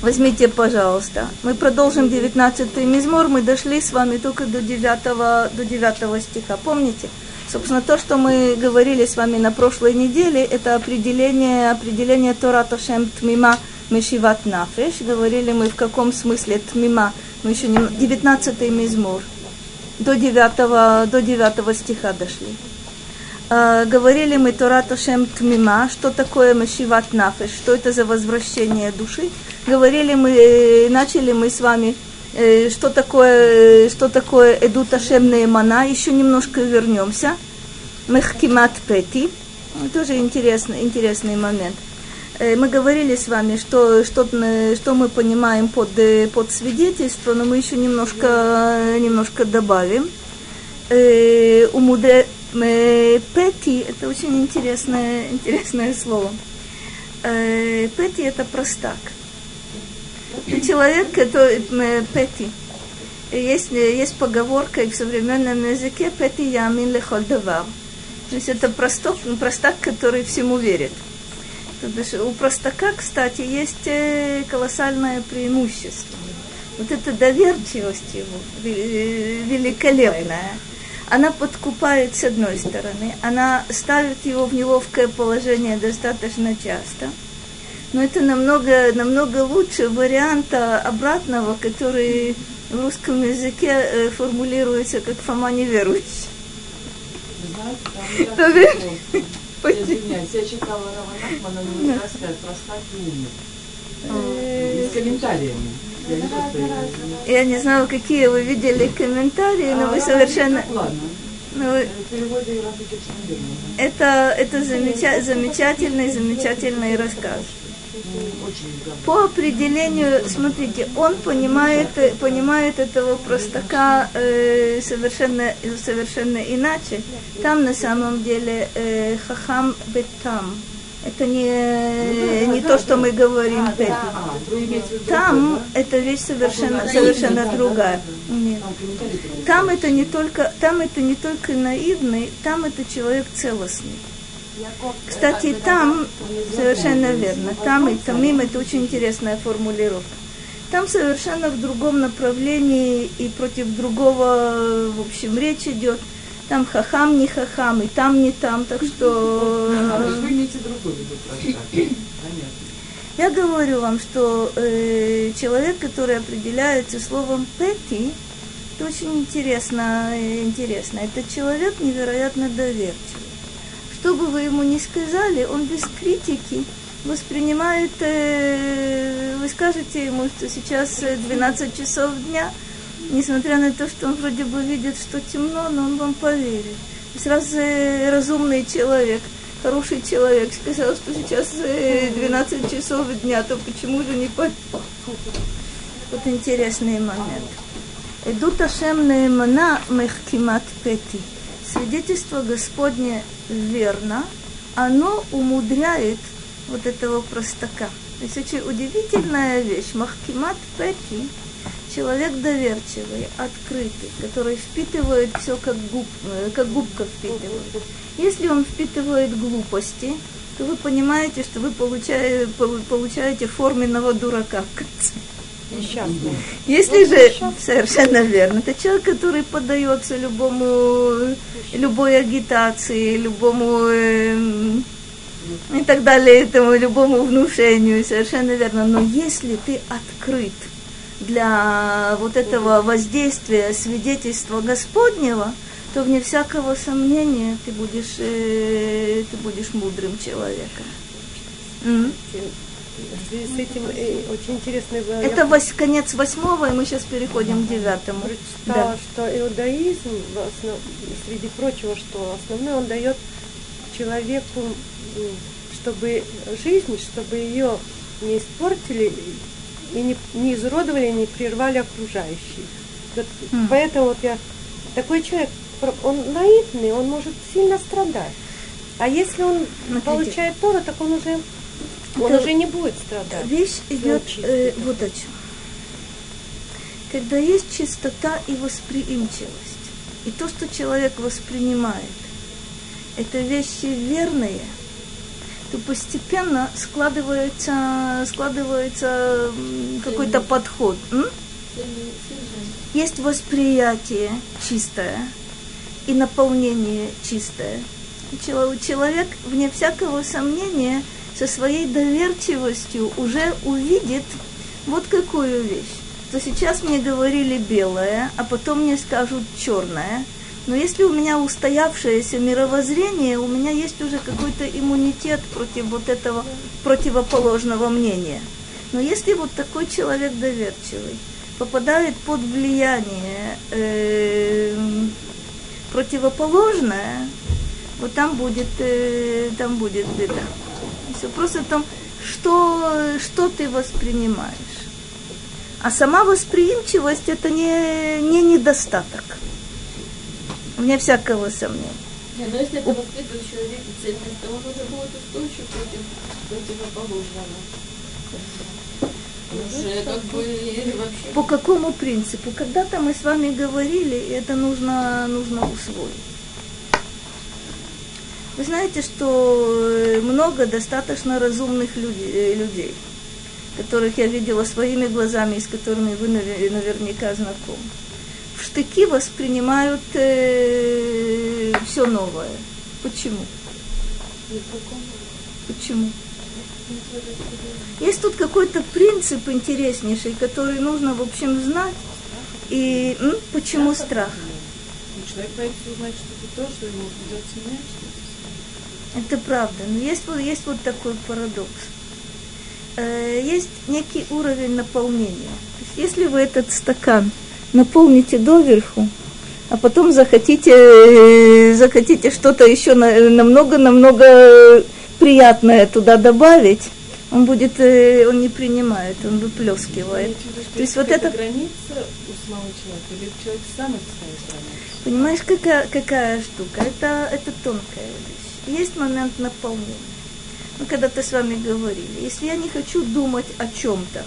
Возьмите, пожалуйста. Мы продолжим 19-й мизмор. Мы дошли с вами только до 9, до 9 стиха. Помните? Собственно, то, что мы говорили с вами на прошлой неделе, это определение, определение Тора Тошем Тмима Мешиват Нафеш. Говорили мы, в каком смысле Тмима. Мы еще не... 19-й мизмор. До 9, до 9 стиха дошли. Uh, говорили мы Тора Тошем Тмима, что такое Машиват Нафеш, что это за возвращение души. Говорили мы, э, начали мы с вами, э, что такое, что такое Эду Ташем Неймана, еще немножко вернемся. Мехкимат Пети, тоже интересный, интересный момент. Э, мы говорили с вами, что, что, что мы понимаем под, под свидетельство, но мы еще немножко, немножко добавим. Умуде, Пети – это очень интересное, интересное слово. Пети – это простак. Человек, который Пети. Есть, есть поговорка и в современном языке «Пети ямин лехоль давар». То есть это простак, простак, который всему верит. У простака, кстати, есть колоссальное преимущество. Вот эта доверчивость его великолепная она подкупает с одной стороны, она ставит его в неловкое положение достаточно часто, но это намного, намного лучше варианта обратного, который в русском языке э, формулируется как Фома неверующий. Извиняюсь, я читала Равана Ахмана, у него рассказ стать умным. С комментариями. Я не знаю, какие вы видели комментарии, но вы совершенно... Ну, это, это замеча, замечательный, замечательный рассказ. По определению, смотрите, он понимает, понимает этого простака э, совершенно, совершенно иначе. Там на самом деле э, хахам бетам это не, не то, что мы говорим а, да. Там эта вещь совершенно, совершенно другая. Нет. Там это не только, там это не только наивный, там это человек целостный. Кстати, там совершенно верно. Там и тамим это очень интересная формулировка. Там совершенно в другом направлении и против другого, в общем, речь идет там хахам не хахам, и там не там, так что... Вы имеете другой Я говорю вам, что э, человек, который определяется словом пети, это очень интересно, интересно. Это человек невероятно доверчивый. Что бы вы ему ни сказали, он без критики воспринимает, э, вы скажете ему, что сейчас 12 часов дня – несмотря на то, что он вроде бы видит, что темно, но он вам поверит. Сразу разумный человек, хороший человек сказал, что сейчас 12 часов дня, то почему же не поверит? Вот интересный момент. Идут Ашем Наимана Мехкимат Пети. Свидетельство Господне верно, оно умудряет вот этого простака. То есть очень удивительная вещь. Махкимат Пети – человек доверчивый, открытый, который впитывает все как, губ, э, как губка впитывает. Если он впитывает глупости, то вы понимаете, что вы получаете, получаете форменного дурака в конце. Несчастный. Если же, совершенно верно, это человек, который поддается любому, любой агитации, любому э, и так далее, этому любому внушению, совершенно верно. Но если ты открыт для вот этого воздействия свидетельства Господнего, то вне всякого сомнения ты будешь, э, ты будешь мудрым человеком. Mm. С этим э, очень интересно было. Это вось, конец восьмого, и мы сейчас переходим к девятому. Прочитала, да. что иудаизм, основ, среди прочего, что основной он дает человеку, чтобы жизнь, чтобы ее не испортили, и не, не изуродовали, не прервали окружающих. Вот mm. Поэтому вот я такой человек, он наивный, он может сильно страдать. А если он Смотрите. получает Тору, так он уже он Это уже не будет страдать. Вещь идет э, вот о чем. Когда есть чистота и восприимчивость, и то, что человек воспринимает, это вещи верные, то постепенно складывается, складывается какой-то подход. М? Есть восприятие чистое и наполнение чистое. Человек, вне всякого сомнения, со своей доверчивостью уже увидит вот какую вещь. То сейчас мне говорили белое, а потом мне скажут черное. Но если у меня устоявшееся мировоззрение, у меня есть уже какой-то иммунитет против вот этого противоположного мнения. Но если вот такой человек доверчивый попадает под влияние э, противоположное, вот там будет, э, там будет беда. Все просто в том, что, что ты воспринимаешь. А сама восприимчивость это не, не недостаток. Вне всякого сомнения. Но если это воспитывает человек цельность, то он уже будет устойчив против противоположного. Уже как бы вообще... По какому принципу? Когда-то мы с вами говорили, и это нужно, нужно усвоить. Вы знаете, что э, много достаточно разумных людей, э, людей, которых я видела своими глазами и с которыми вы наверняка знакомы. В штыки воспринимают э, все новое. Почему? Почему? Есть тут какой-то принцип интереснейший, который нужно, в общем, знать. И м, почему страх? Человек боится узнать что-то то, что ему придется менять, это правда. Но есть, вот, есть вот такой парадокс. Э, есть некий уровень наполнения. То есть, если вы этот стакан наполните доверху, а потом захотите, захотите что-то еще намного-намного приятное туда добавить, он будет, э, он не принимает, он выплескивает. То есть вот это граница у самого человека, или человек сам это ставит? Понимаешь, какая, какая штука? Это, это тонкая вещь есть момент наполнения. Мы когда-то с вами говорили, если я не хочу думать о чем-то,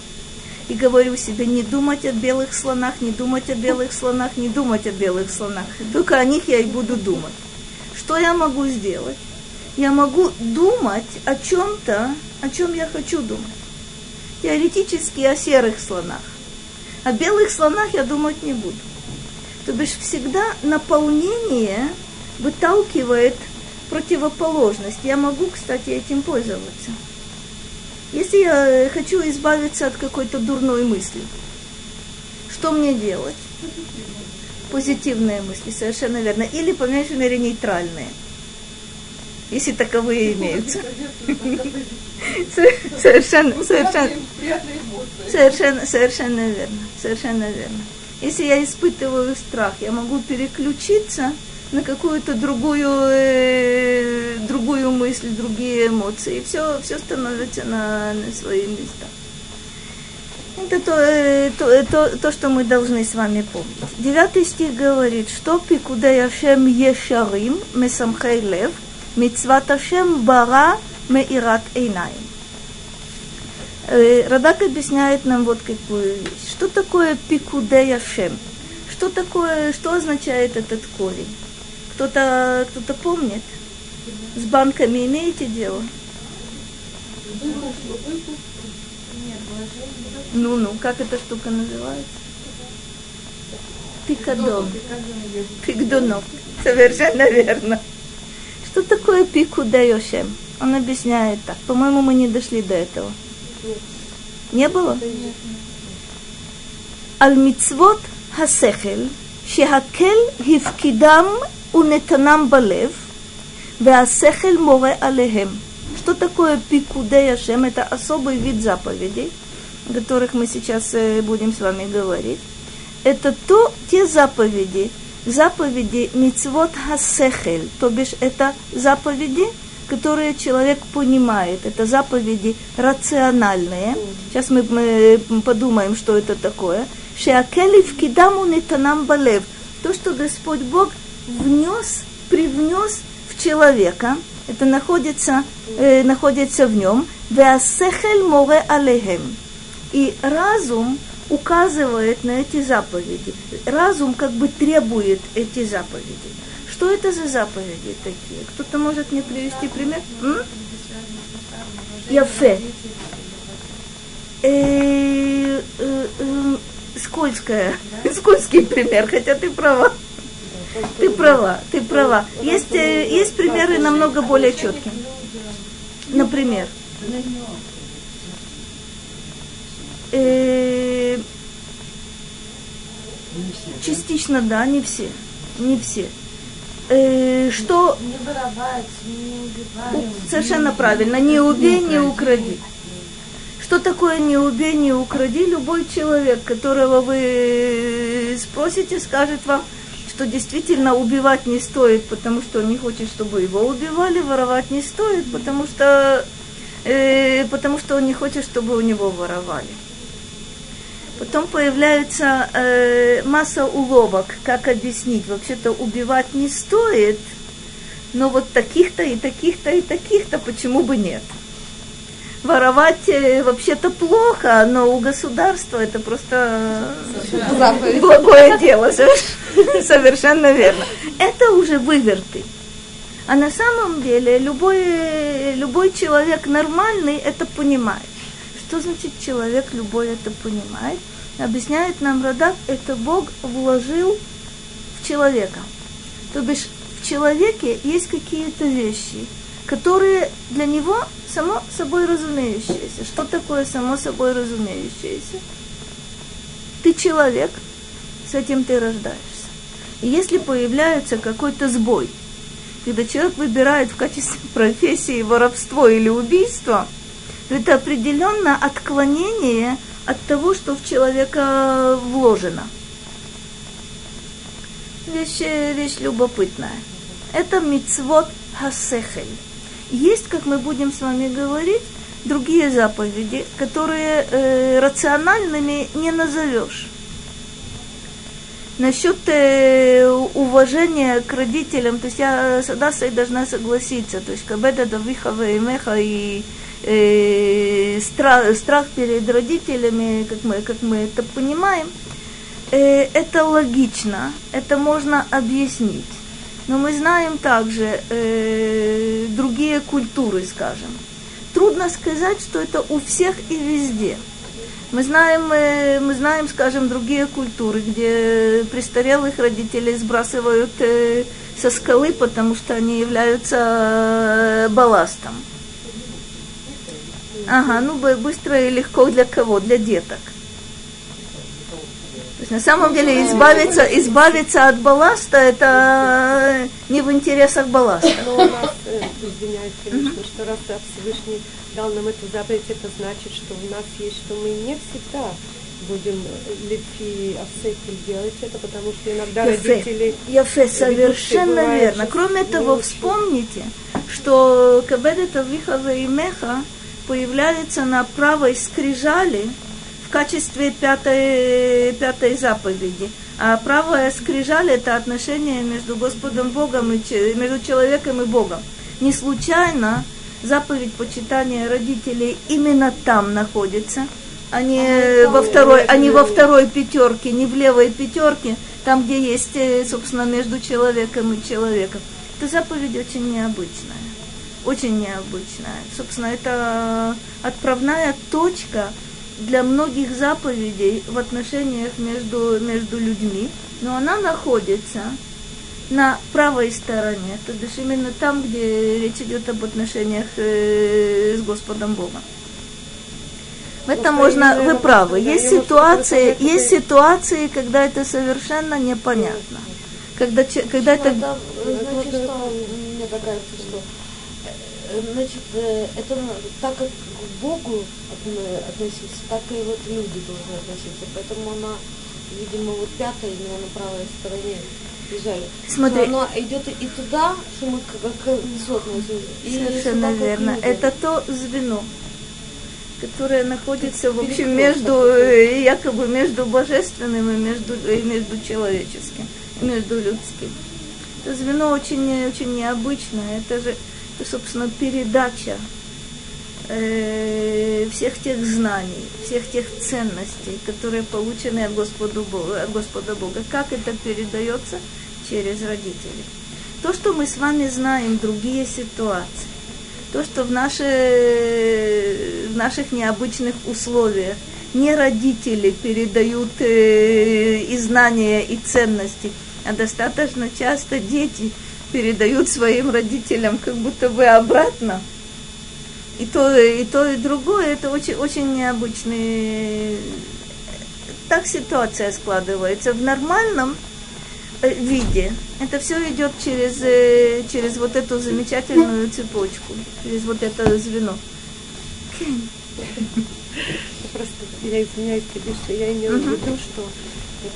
и говорю себе, не думать о белых слонах, не думать о белых слонах, не думать о белых слонах. Только о них я и буду думать. Что я могу сделать? Я могу думать о чем-то, о чем я хочу думать. Теоретически о серых слонах. О белых слонах я думать не буду. То бишь всегда наполнение выталкивает противоположность. Я могу, кстати, этим пользоваться. Если я хочу избавиться от какой-то дурной мысли, что мне делать? Позитивные мысли, совершенно верно. Или, по меньшей мере, нейтральные. Если таковые имеются. Совершенно, совершенно, совершенно, совершенно верно. Совершенно верно. Если я испытываю страх, я могу переключиться на какую-то другую, э, другую мысль, другие эмоции. Все, все становится на, на свои места. Это то, э, то, э, то, то, что мы должны с вами помнить. Девятый стих говорит, что пикудей Ашем ешарим месамхей лев, мицват Ашем бара меират эйнаем. Э, Радак объясняет нам вот какую вещь. Что такое пикудей Ашем? Что такое, что означает этот корень? Кто-то кто помнит? С банками имеете дело? Ну-ну, как эта штука называется? Пикадон. Пикдонов. Совершенно верно. Что такое пику даешем? Он объясняет так. По-моему, мы не дошли до этого. Не было? Аль-мицвот хасехель, שהקל הפקידם ונתנם בלב, והשכל מורה עליהם. Что такое пикудей Ашем? Это особый вид заповедей, о которых мы сейчас будем с вами говорить. Это то, те заповеди, заповеди мицвот хасехель, то бишь это заповеди, которые человек понимает. Это заповеди рациональные. Сейчас мы, мы подумаем, что это такое. Шеакели в кидаму нетанам балев. То, что Господь Бог внес, привнес в человека, это находится, э, находится в нем, веасехель море алехем. И разум указывает на эти заповеди. Разум как бы требует эти заповеди. Что это за заповеди такие? Кто-то может мне привести пример? М? Яфе. Э, э, э, скользкая, скользкий пример, хотя ты права. Ты права, ты права. Есть, э, есть примеры намного более четкие. Например, э, частично да, не все, не все. Э, что Не воровать, не убивать. совершенно правильно, не убей, не укради. Что такое не убей, не укради? Любой человек, которого вы спросите, скажет вам, что действительно убивать не стоит, потому что он не хочет, чтобы его убивали, воровать не стоит, потому что, э, потому что он не хочет, чтобы у него воровали. Потом появляется э, масса уловок, как объяснить. Вообще-то убивать не стоит, но вот таких-то и таких-то и таких-то почему бы нет? Воровать э, вообще-то плохо, но у государства это просто Заповедь. благое дело, соверш- совершенно верно. Это уже выверты. А на самом деле любой, любой человек нормальный это понимает. Что значит человек любой это понимает? Объясняет нам Радак, это Бог вложил в человека. То бишь в человеке есть какие-то вещи, которые для него само собой разумеющиеся. Что такое само собой разумеющееся? Ты человек, с этим ты рождаешься. И если появляется какой-то сбой, когда человек выбирает в качестве профессии воровство или убийство, то это определенно отклонение от того, что в человека вложено. Вещь, вещь любопытная. Это мицвод хасехель. Есть, как мы будем с вами говорить, другие заповеди, которые э, рациональными не назовешь. Насчет э, уважения к родителям, то есть я с Адасой должна согласиться, то есть кабеда давиха веймеха и э, страх, страх перед родителями, как мы, как мы это понимаем, э, это логично, это можно объяснить. Но мы знаем также э, другие культуры, скажем. Трудно сказать, что это у всех и везде. Мы знаем, э, мы знаем, скажем, другие культуры, где престарелых родителей сбрасывают э, со скалы, потому что они являются э, балластом. Ага, ну бы- быстро и легко для кого? Для деток. Есть на самом деле избавиться, избавиться от балласта это не в интересах балласта. Но у нас, э, извиняюсь, конечно, что раз Всевышний дал нам эту заповедь, это значит, что у нас есть, что мы не всегда будем э, лифи асекель делать это, потому что иногда Яфе, родители... Яфе, совершенно бывает, верно. Кроме того, очень. вспомните, что Кабедет Авиха Веймеха появляется на правой скрижали качестве пятой, пятой заповеди. А правая скрижаль – это отношение между Господом Богом и между человеком и Богом. Не случайно заповедь почитания родителей именно там находится, а не во второй, а не во второй пятерке, не в левой пятерке, там, где есть, э, собственно, между человеком и человеком. Эта заповедь очень необычная. Очень необычная. Собственно, это отправная точка для многих заповедей в отношениях между, между людьми, но она находится на правой стороне, то бишь именно там, где речь идет об отношениях э, с Господом Богом. В этом можно, вы правы. Есть ситуации, есть ситуации, когда это совершенно непонятно. Когда, когда это э, значит, что мне так кажется, что э, значит, э, это так как к Богу отно- относиться, так и вот люди должны относиться. Поэтому она, видимо, вот пятая именно на правой стороне лежали. Смотри. Что она идет и туда, что мы как, как и Совершенно сюда, верно. Это то звено, которое находится, в общем, между, э, якобы между божественным и между, и между человеческим, и между людским. Это звено очень, очень необычное. Это же, собственно, передача э, всех тех знаний, всех тех ценностей, которые получены от Господа Бога, от Господа Бога. Как это передается? Через родителей. То, что мы с вами знаем, другие ситуации, то, что в, наши, в наших необычных условиях не родители передают э, и знания, и ценности, а достаточно часто дети передают своим родителям как будто бы обратно. И то, и то, и другое, это очень, очень необычный. Так ситуация складывается. В нормальном э, виде это все идет через, э, через вот эту замечательную цепочку, через вот это звено. Просто я извиняюсь, я имела в виду, что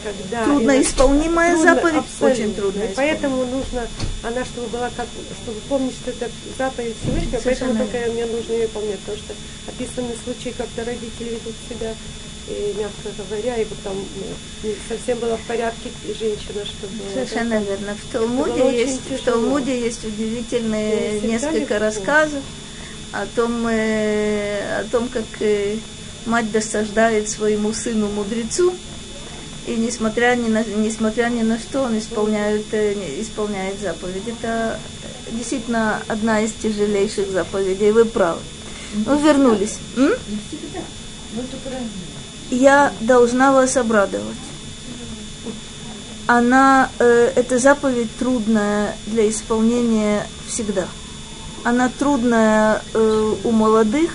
когда трудноисполнимая трудно, заповедь, абсолютно. очень трудно. Поэтому нужно, она чтобы была как, чтобы помнить, что это заповедь Всевышнего, поэтому только мне нужно ее помнить, потому что описаны случаи, когда родители ведут себя и, мягко говоря, и потом ну, совсем было в порядке и женщина, чтобы... Совершенно это, верно. В Талмуде, есть, в Талмуде есть удивительные несколько рассказов о том, э, о том, как э, мать досаждает своему сыну мудрецу, и несмотря ни на, несмотря ни на что он исполняет, э, исполняет заповедь. Это действительно одна из тяжелейших заповедей, вы правы. Ну, вернулись. М? Я должна вас обрадовать. Она, э, эта заповедь трудная для исполнения всегда. Она трудная э, у молодых,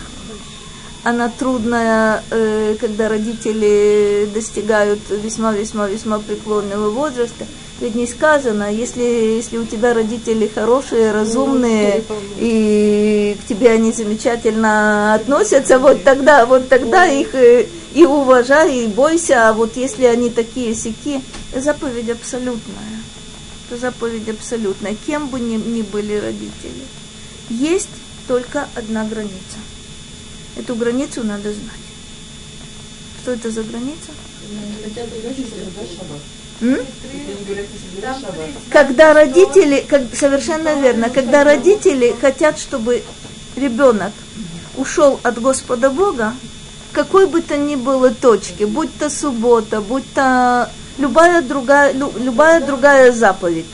она трудная, э, когда родители достигают весьма-весьма-весьма преклонного возраста. Ведь не сказано, если, если у тебя родители хорошие, разумные, и к тебе они замечательно относятся, вот тогда, вот тогда их э, и уважай, и бойся, а вот если они такие сики, заповедь абсолютная. Это заповедь абсолютная, кем бы ни, ни были родители. Есть только одна граница – Эту границу надо знать. Что это за граница? Когда родители, как, совершенно верно, когда родители хотят, чтобы ребенок ушел от Господа Бога, какой бы то ни было точки, будь то суббота, будь то любая другая, любая другая заповедь,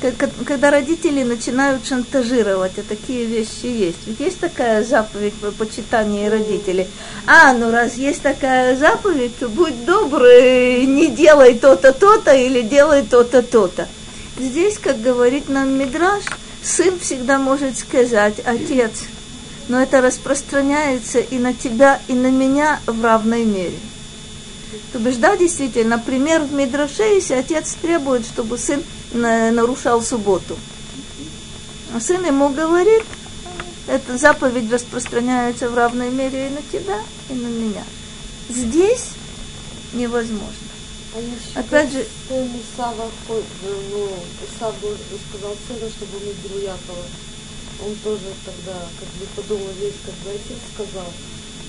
когда родители начинают шантажировать, а такие вещи есть. Ведь есть такая заповедь по почитанию родителей. А, ну раз есть такая заповедь, то будь добрый, не делай то-то, то-то или делай то-то, то-то. Здесь, как говорит нам Мидраш, сын всегда может сказать, отец, но это распространяется и на тебя, и на меня в равной мере. То бишь, да, действительно, пример в Мидраше, если отец требует, чтобы сын нарушал субботу. А сын ему говорит, эта заповедь распространяется в равной мере и на тебя, и на меня. Здесь невозможно. А Опять же... Исава, ну, Исав сказал сыну, чтобы он убил Якова. Он тоже тогда как бы подумал весь, как бы отец сказал.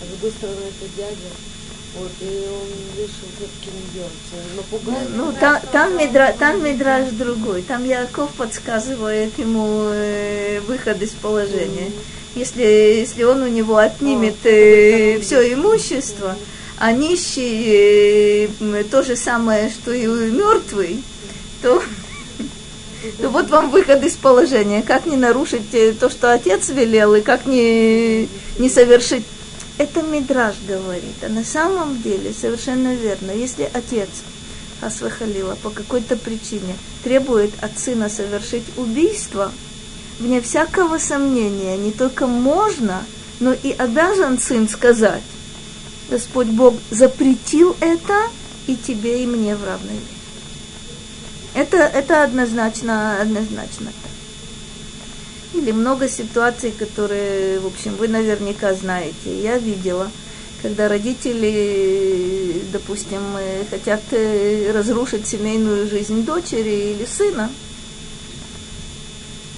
А с другой стороны, это дядя. Вот, и он решил все-таки не. Напугал. Ну, там, там, медра, там медраж другой. Там Яков подсказывает ему э, выход из положения. Mm-hmm. Если, если он у него отнимет oh, э, все имущество, а нищий э, то же самое, что и мертвый, то, то вот вам выход из положения. Как не нарушить э, то, что отец велел, и как не, не совершить это Мидраж говорит, а на самом деле совершенно верно. Если отец Асвахалила по какой-то причине требует от сына совершить убийство, вне всякого сомнения, не только можно, но и обязан сын сказать, Господь Бог запретил это и тебе, и мне в равной мере. Это, это однозначно, однозначно или много ситуаций, которые, в общем, вы наверняка знаете. Я видела, когда родители, допустим, хотят э, разрушить семейную жизнь дочери или сына,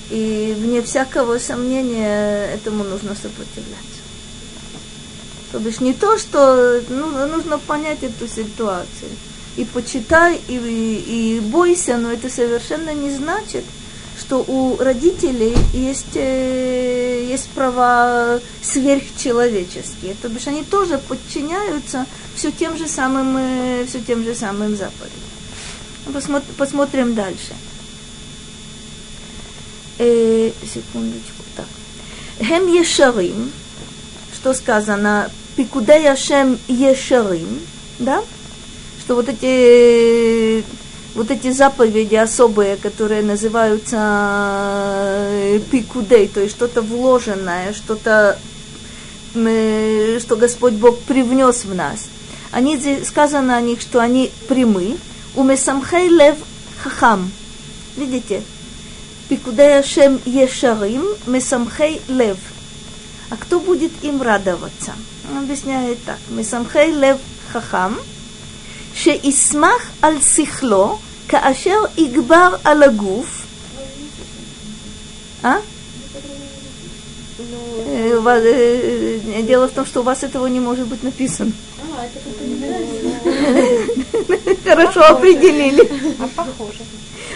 и вне всякого сомнения этому нужно сопротивляться. То бишь не то, что ну, нужно понять эту ситуацию. И почитай, и, и, и бойся, но это совершенно не значит, что у родителей есть, э, есть права сверхчеловеческие. То бишь они тоже подчиняются все тем же самым, э, все тем же самым заповедям. Посмотрим, посмотрим дальше. Э, секундочку. Так. Хем ешарим, что сказано, пикудей Ашем ешарим, да? Что вот эти вот эти заповеди особые, которые называются э, пикудей, то есть что-то вложенное, что-то, э, что Господь Бог привнес в нас. Они, сказано о них, что они прямы. У месамхей лев хахам. Видите? Пикудей Ашем ешарим, месамхей лев. А кто будет им радоваться? Он объясняет так. Месамхей лев хахам – שישמח על שכלו כאשר יגבר על הגוף. А? Дело в том, что у вас этого не может быть написано. Хорошо определили. А похоже.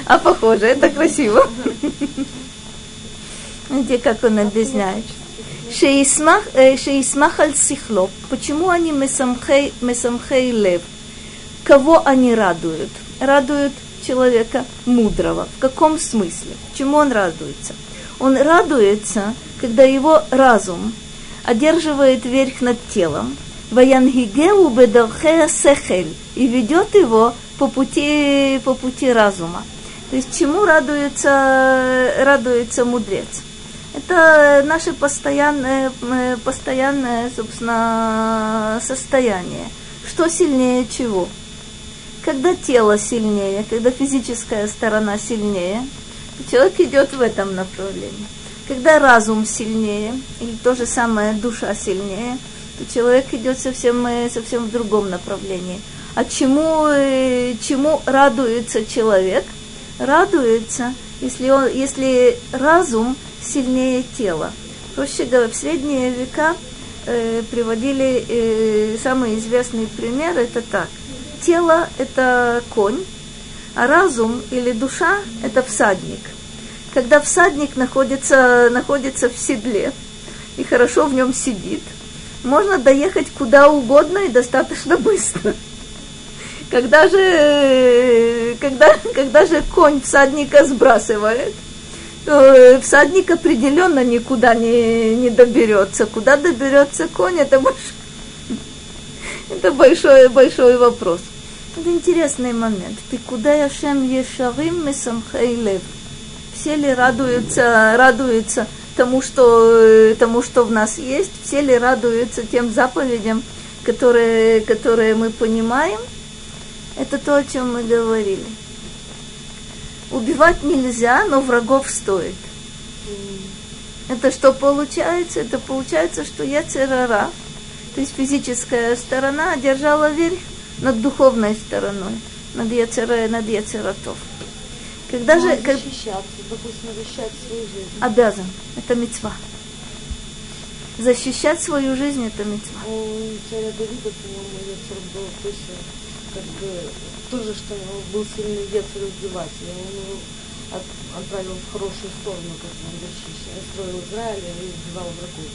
А похоже, это красиво. Где как он объясняет. Шеисмах аль сихло. Почему они месамхей лев? Кого они радуют? Радуют человека мудрого. В каком смысле? Чему он радуется? Он радуется, когда его разум одерживает верх над телом, Ваянгигеу бедархея сехель и ведет его по пути, по пути разума. То есть чему радуется, радуется мудрец? Это наше постоянное, постоянное, собственно, состояние. Что сильнее чего? Когда тело сильнее, когда физическая сторона сильнее, человек идет в этом направлении. Когда разум сильнее, или то же самое душа сильнее, то человек идет совсем, э, совсем в другом направлении. А чему, э, чему радуется человек? Радуется, если, он, если разум сильнее тела. Проще говоря, в средние века э, приводили э, самый известный пример, это так – тело – это конь, а разум или душа – это всадник. Когда всадник находится, находится в седле и хорошо в нем сидит, можно доехать куда угодно и достаточно быстро. Когда же, когда, когда же конь всадника сбрасывает, то всадник определенно никуда не, не доберется. Куда доберется конь, это больше это большой, большой вопрос. Это интересный момент. Ты куда Яшем Ешарим Месамхей Лев? Все ли радуются, радуются тому что, тому, что в нас есть? Все ли радуются тем заповедям, которые, которые мы понимаем? Это то, о чем мы говорили. Убивать нельзя, но врагов стоит. Это что получается? Это получается, что я церара, то есть физическая сторона одержала верх над духовной стороной, над, яцера, над яцератов. Когда ну, же... Как... Допустим, защищать свою жизнь. Обязан. Это мецва. Защищать свою жизнь это мецва. У царя Давида, по-моему, яцер был, то есть как бы тоже, что него был сильный яцер убивать, и он его от, отправил в хорошую сторону, как он защищал, строил Израиль и убивал врагов.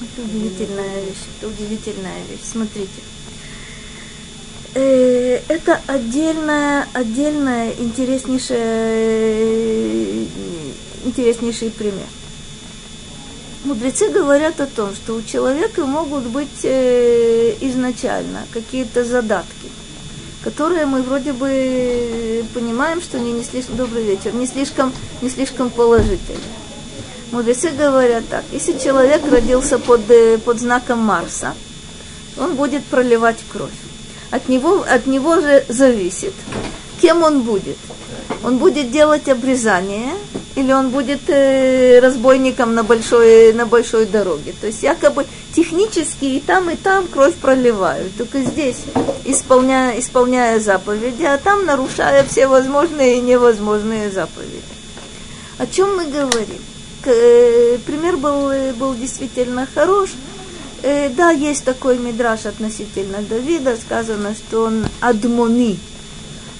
Это удивительная вещь, это удивительная вещь. Смотрите. Э, это отдельная, отдельная интереснейшая, интереснейший пример. Мудрецы говорят о том, что у человека могут быть э, изначально какие-то задатки, которые мы вроде бы понимаем, что они не слишком добрый вечер, не слишком, не слишком положительные. Мудрецы говорят так, если человек родился под, э, под знаком Марса, он будет проливать кровь. От него, от него же зависит, кем он будет. Он будет делать обрезание или он будет э, разбойником на большой, на большой дороге. То есть якобы технически и там, и там кровь проливают. Только здесь исполняя, исполняя заповеди, а там нарушая все возможные и невозможные заповеди. О чем мы говорим? Э, пример был, э, был действительно хорош. Э, да, есть такой мидраж относительно Давида, сказано, что он адмони.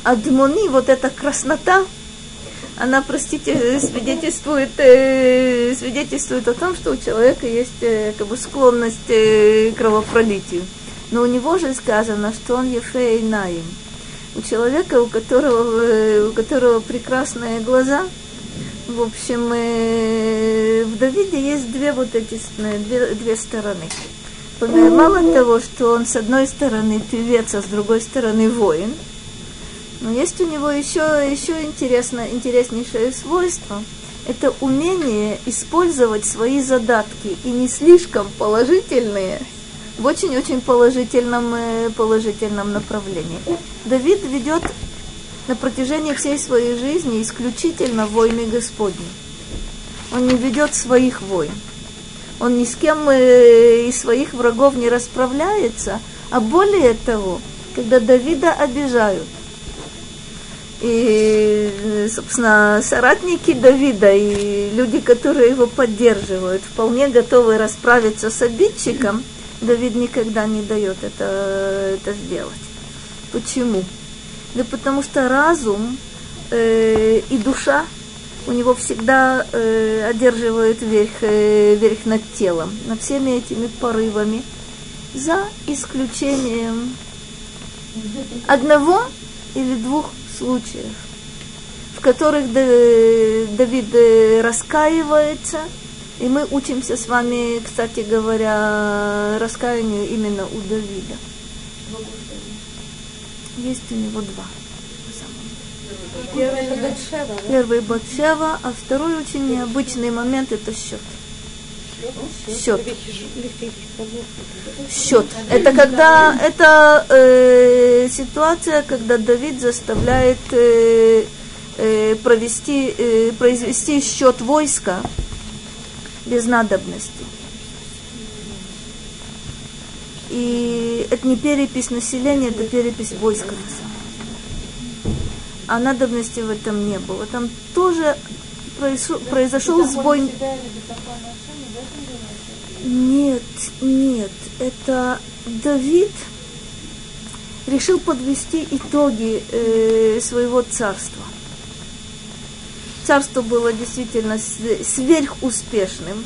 Адмони, вот эта краснота, она, простите, свидетельствует, свидетельствует о том, что у человека есть как бы, склонность к кровопролитию. Но у него же сказано, что он ефейнаим. У человека, у которого, у которого прекрасные глаза – в общем, э, в Давиде есть две вот эти э, две, две стороны. Мало того, что он с одной стороны певец, а с другой стороны воин, но есть у него еще, еще интересно, интереснейшее свойство. Это умение использовать свои задатки и не слишком положительные в очень-очень положительном, э, положительном направлении. Давид ведет на протяжении всей своей жизни исключительно войны Господни. Он не ведет своих войн. Он ни с кем э, из своих врагов не расправляется, а более того, когда Давида обижают, и, собственно, соратники Давида и люди, которые его поддерживают, вполне готовы расправиться с обидчиком, Давид никогда не дает это, это сделать. Почему? Да потому что разум э, и душа у него всегда э, одерживают верх, э, верх над телом, над всеми этими порывами, за исключением одного или двух случаев, в которых Давид э, раскаивается, и мы учимся с вами, кстати говоря, раскаянию именно у Давида. Есть у него два. Первый? Первый Батшева, а второй очень необычный момент это счет. Счет. Счет. Это когда это э, ситуация, когда Давид заставляет э, э, провести, э, произвести счет войска без надобности. И это не перепись населения, это перепись войска А надобности в этом не было. Там тоже произошел, произошел сбой. Нет, нет, это Давид решил подвести итоги э, своего царства. Царство было действительно сверхуспешным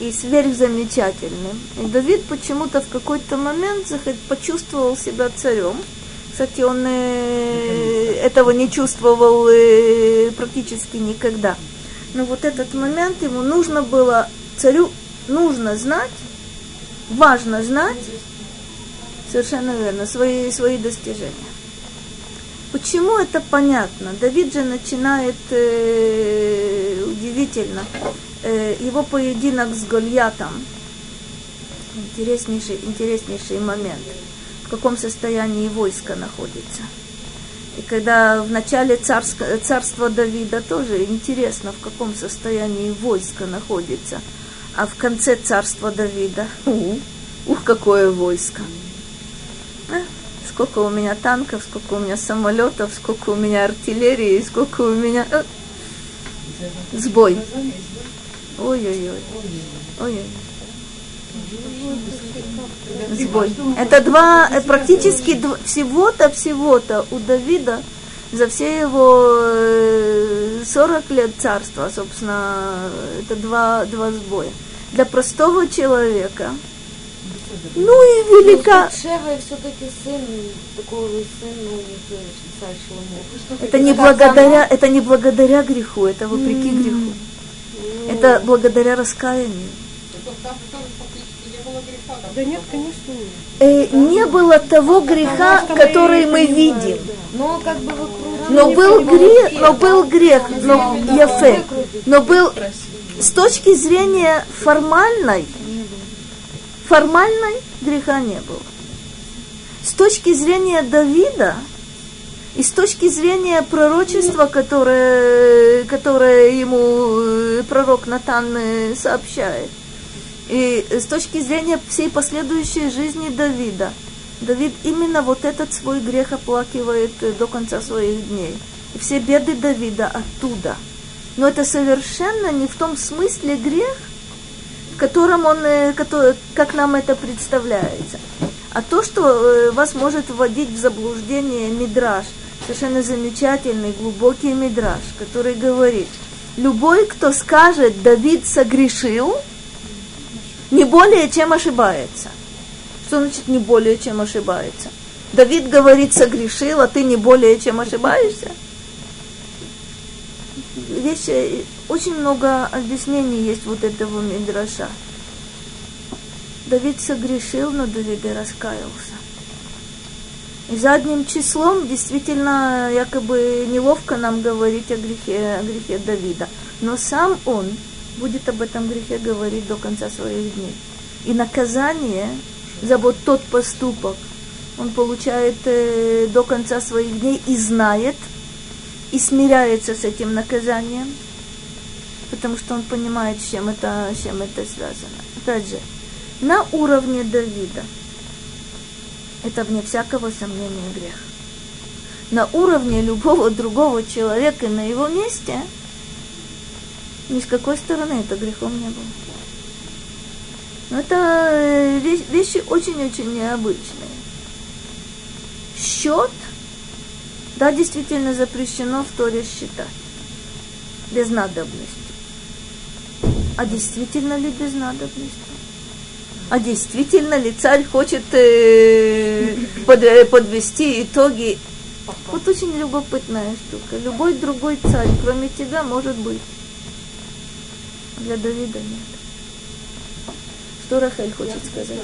и сверхзамечательным. И Давид почему-то в какой-то момент почувствовал себя царем. Кстати, он э, этого не чувствовал э, практически никогда. Но вот этот момент ему нужно было, царю нужно знать, важно знать, совершенно верно, свои, свои достижения. Почему это понятно? Давид же начинает э, удивительно э, его поединок с Гольятом. Интереснейший, интереснейший момент. В каком состоянии войско находится. И когда в начале царска, царства Давида тоже интересно, в каком состоянии войско находится. А в конце царства Давида, ух, ух какое войско. Сколько у меня танков, сколько у меня самолетов, сколько у меня артиллерии, сколько у меня... А, сбой. Ой-ой-ой. Ой-ой. Сбой. Это два, э, практически всего-то, всего-то у Давида за все его 40 э, лет царства, собственно, это два, два сбоя. Для простого человека, ну и велика... Шева все-таки сын, такого сын, ну, Это не благодаря, это не благодаря греху, это вопреки mm. греху. Это благодаря раскаянию. Да нет, конечно, нет. Э, не было того греха, который мы видим. Но как бы но был грех, но был грех, но яфе, но был с точки зрения формальной, формальной греха не было. С точки зрения Давида, и с точки зрения пророчества, которое, которое ему э, пророк Натан э, сообщает, и с точки зрения всей последующей жизни Давида, Давид именно вот этот свой грех оплакивает э, до конца своих дней. И все беды Давида оттуда. Но это совершенно не в том смысле грех, в котором он, который, как нам это представляется. А то, что вас может вводить в заблуждение мидраж – совершенно замечательный, глубокий мидраж, который говорит, любой, кто скажет, Давид согрешил, не более чем ошибается. Что значит не более чем ошибается? Давид говорит, согрешил, а ты не более чем ошибаешься? вещи, очень много объяснений есть вот этого Мидраша. Давид согрешил, но Давид и раскаялся. И задним числом действительно якобы неловко нам говорить о грехе, о грехе Давида. Но сам он будет об этом грехе говорить до конца своих дней. И наказание за вот тот поступок он получает э, до конца своих дней и знает, и смиряется с этим наказанием, потому что он понимает, с чем это, с чем это связано. Опять же, на уровне Давида – это вне всякого сомнения грех. На уровне любого другого человека на его месте ни с какой стороны это грехом не было. Но это э, вещи очень-очень необычные. Счет, да, действительно запрещено в Торе считать. Без надобности. А действительно ли без надобности? а действительно ли царь хочет э, под, э, подвести итоги. Вот очень любопытная штука. Любой другой царь, кроме тебя, может быть. Для Давида нет. Что Рахель хочет сказать?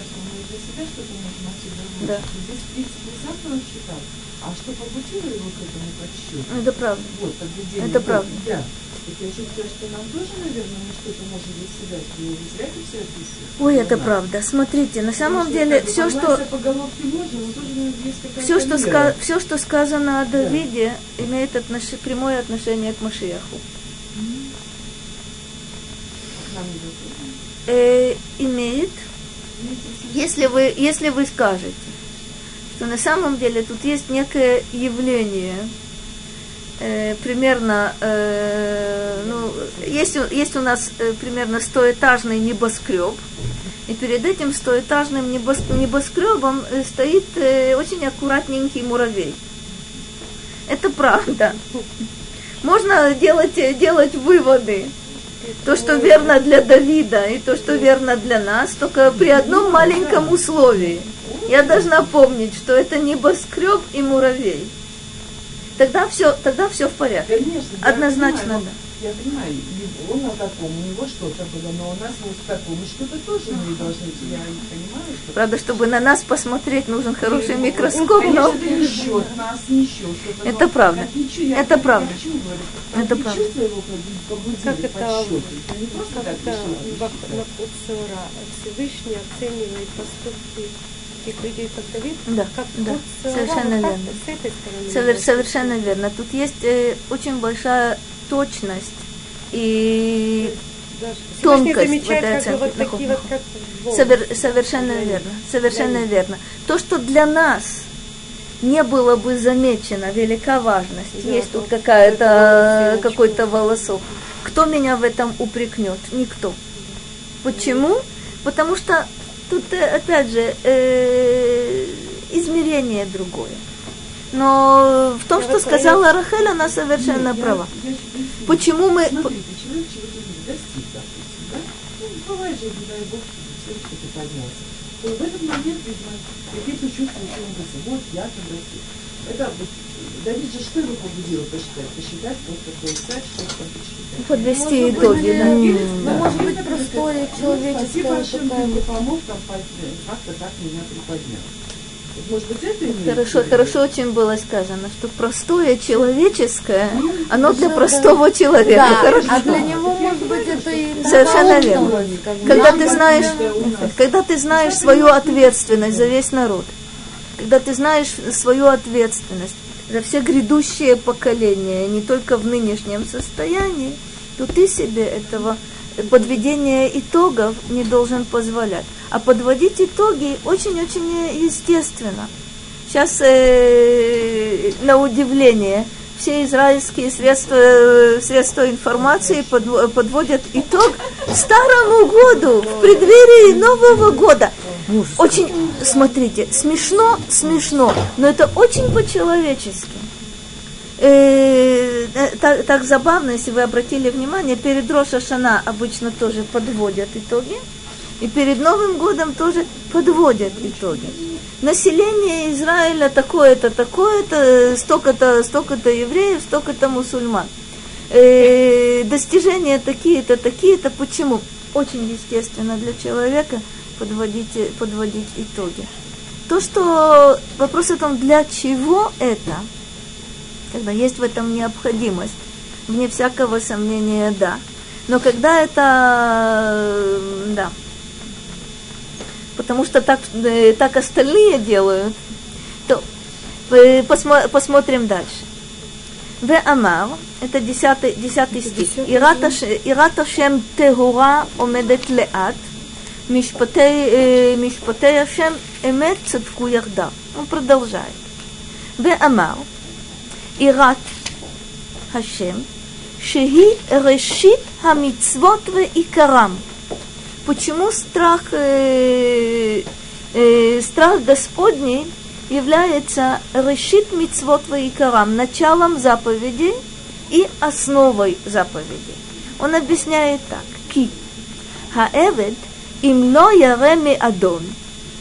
Да. Здесь, в принципе, сам он считал. А что побудило его к этому подсчету? Это правда. Вот, Это правда. Да. Так я считаю, что нам тоже, наверное, мы что-то можем для себя, не зря это все описываем. Ой, это правда. Смотрите, на самом Потому деле все, что по головке можно, но тоже есть какая-то все, что, ска- все, что сказано о Давиде, имеет отнош- прямое отношение к Машияху. Э, имеет, если вы, если вы скажете, что на самом деле тут есть некое явление, э, примерно, э, ну, есть, есть у нас э, примерно стоэтажный небоскреб, и перед этим стоэтажным небос- небоскребом э, стоит э, очень аккуратненький муравей. Это правда. Можно делать, э, делать выводы. То, что верно для Давида, и то, что верно для нас, только при одном маленьком условии. Я должна помнить, что это небоскреб и муравей. Тогда все, тогда все в порядке. Конечно, я Однозначно, понимаю, да. Я понимаю, он на таком, у него что-то было, но у нас вот в таком, что-то тоже мы должны, я не понимаю, что... Правда, чтобы на нас посмотреть, нужен хороший микроскоп, но Конечно, это не счет нас, не счет. Это но правда. как не чу- я- Это я правда. хочу говорить, Это не правда. его Как это, подсчеты. Это не просто как так это Всевышний оценивает поступки таких людей, как Давид, Да, как да, Хуцера, совершенно вот так верно. С этой стороны. Совер- совершенно верно. Тут есть э, очень большая точность и Даже тонкость замечает, оценке. вот такие вот, как волны. Совер- совершенно верно, совершенно верно. То, что для нас не было бы замечено, велика важность. Да, Есть тут вот какая-то, какой-то волосок. Кто меня в этом упрекнет? Никто. Почему? Потому что тут, э, опять же, э, измерение другое. Но в том, что сказала Рахель, она совершенно Нет, права. я Почему мы... Смотрите, человек чего-то не достиг, допустим, да? Ну, бывает же, не дай бог, что что-то поднялся. То в этот момент, видимо, какие-то чувства, что он вот я там достиг. Это вот, Давид же что его побудило посчитать? Посчитать, вот такой царь, что там посчитать. Подвести Может быть, итоги, да. Ну, может быть, простое человеческое Спасибо, Ашем, ты мне помог, там, как-то так меня приподнял. Может быть, это имеет Хорошо, виду? хорошо очень было сказано, что простое человеческое, оно для простого человека. Да, Хорошо. а для него, может быть, это и Совершенно верно. Когда ты знаешь, когда ты знаешь свою ответственность за весь народ, когда ты знаешь свою ответственность за все грядущие поколения, не только в нынешнем состоянии, то ты себе этого подведения итогов не должен позволять. А подводить итоги очень-очень естественно. Сейчас, э, на удивление, все израильские средства, э, средства информации подво- подводят итог старому году, в преддверии Нового года. Очень, смотрите, смешно, смешно, но это очень по-человечески. Э, э, так, так забавно, если вы обратили внимание, перед Роша Шана обычно тоже подводят итоги, и перед Новым годом тоже подводят итоги. Население Израиля такое-то, такое-то, столько-то, столько-то евреев, столько-то мусульман. э, достижения такие-то, такие-то. Почему? Очень естественно для человека подводить, подводить итоги. То, что вопрос о том, для чего это, когда есть в этом необходимость, вне всякого сомнения, да. Но когда это, да, потому что так, э, так остальные делают. То э, посмо, посмотрим дальше. В Амар, это десятый, десятый стих. Ирата Шем Тегура омедет леат, Мишпатей э, Ашем эмет цадку ярда. Он продолжает. В Амар, Ират Хашем, Шехи решит хамицвот в икарам. Почему страх, э, э, страх Господний является решит мицвот ваикарам, началом заповедей и основой заповедей. Он объясняет так. Ки. Хаэвед им ло яреми адон,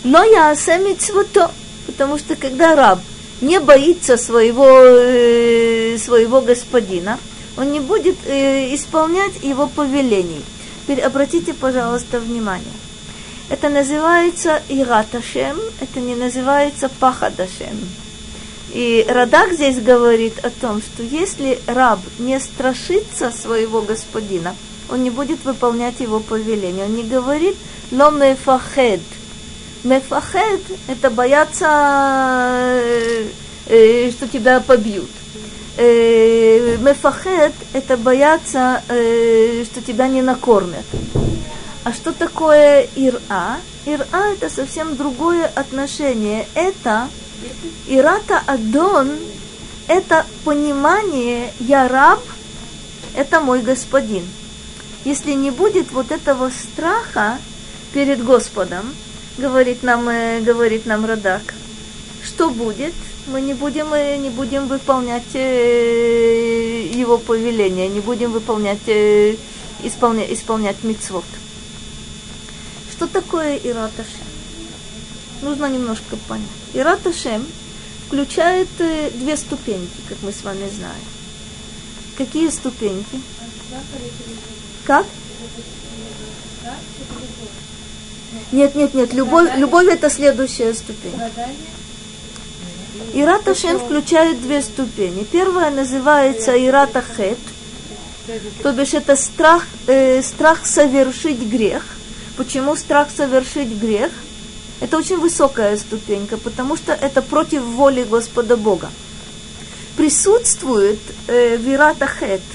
ло яасе мицвото. Потому что когда раб не боится своего, э, своего господина, он не будет э, исполнять его повелений. Теперь обратите, пожалуйста, внимание. Это называется Ираташем, это не называется Пахадашем. И Радак здесь говорит о том, что если раб не страшится своего господина, он не будет выполнять его повеление. Он не говорит «ло мефахед». Мефахед – это бояться, э, э, что тебя побьют. Э, мефахед – это бояться, что тебя не накормят. А что такое ира? Ира – это совсем другое отношение. Это ирата адон – это понимание «я раб», это мой господин – если не будет вот этого страха перед Господом, говорит нам, э, говорит нам Радак, что будет? Мы не будем, мы не будем выполнять э, его повеления, не будем выполнять, э, исполнять, исполнять мицвод. Что такое Ираташем? Нужно немножко понять. Ираташем включает э, две ступеньки, как мы с вами знаем. Какие ступеньки? Как? Нет, нет, нет, любовь, любовь это следующая ступень. Ирата Шем включает две ступени. Первая называется Ирата Хет, то бишь это страх, э, страх совершить грех. Почему страх совершить грех? Это очень высокая ступенька, потому что это против воли Господа Бога. Присутствует э, Вирата Хет –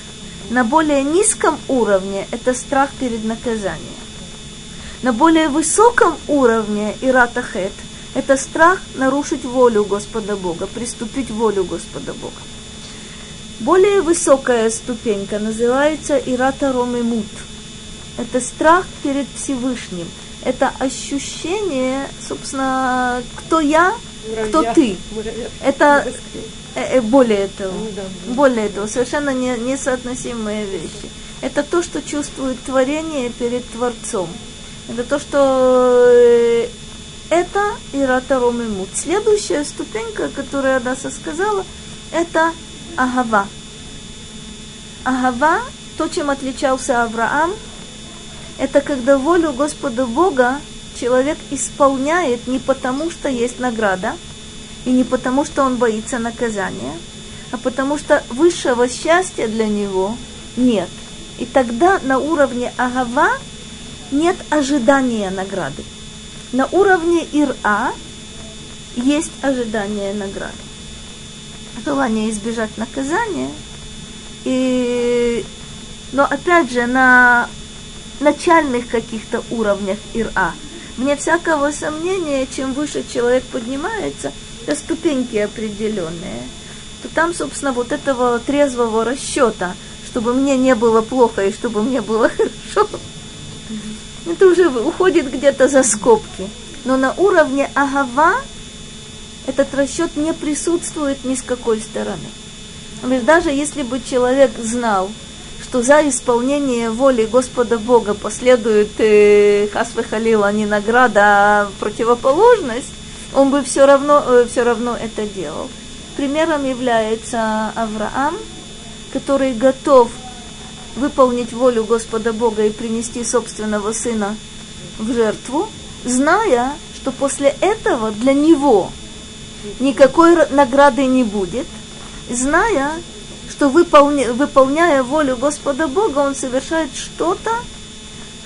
на более низком уровне это страх перед наказанием. На более высоком уровне иратахет это страх нарушить волю Господа Бога, приступить волю Господа Бога. Более высокая ступенька называется ирата ромемут. Это страх перед Всевышним. Это ощущение, собственно, кто я, кто ты. Это Э, э, более того, ну более того, совершенно не, несоотносимые вещи. Это то, что чувствует творение перед Творцом. Это то, что э, это Ирата Ромимут. Следующая ступенька, которую Адаса сказала, это Агава. Агава, то, чем отличался Авраам, это когда волю Господа Бога человек исполняет не потому, что есть награда – и не потому, что он боится наказания, а потому что высшего счастья для него нет. И тогда на уровне Агава нет ожидания награды. На уровне Ира есть ожидание награды. Желание избежать наказания. И... Но опять же, на начальных каких-то уровнях Ира, вне всякого сомнения, чем выше человек поднимается – это ступеньки определенные, то там, собственно, вот этого трезвого расчета, чтобы мне не было плохо и чтобы мне было хорошо, это уже уходит где-то за скобки. Но на уровне агава этот расчет не присутствует ни с какой стороны. Ведь даже если бы человек знал, что за исполнение воли Господа Бога последует э, Хасве Халила не награда, а противоположность, он бы все равно, э, все равно это делал. Примером является Авраам, который готов выполнить волю Господа Бога и принести собственного сына в жертву, зная, что после этого для него никакой награды не будет, зная, что выполня, выполняя волю Господа Бога, он совершает что-то,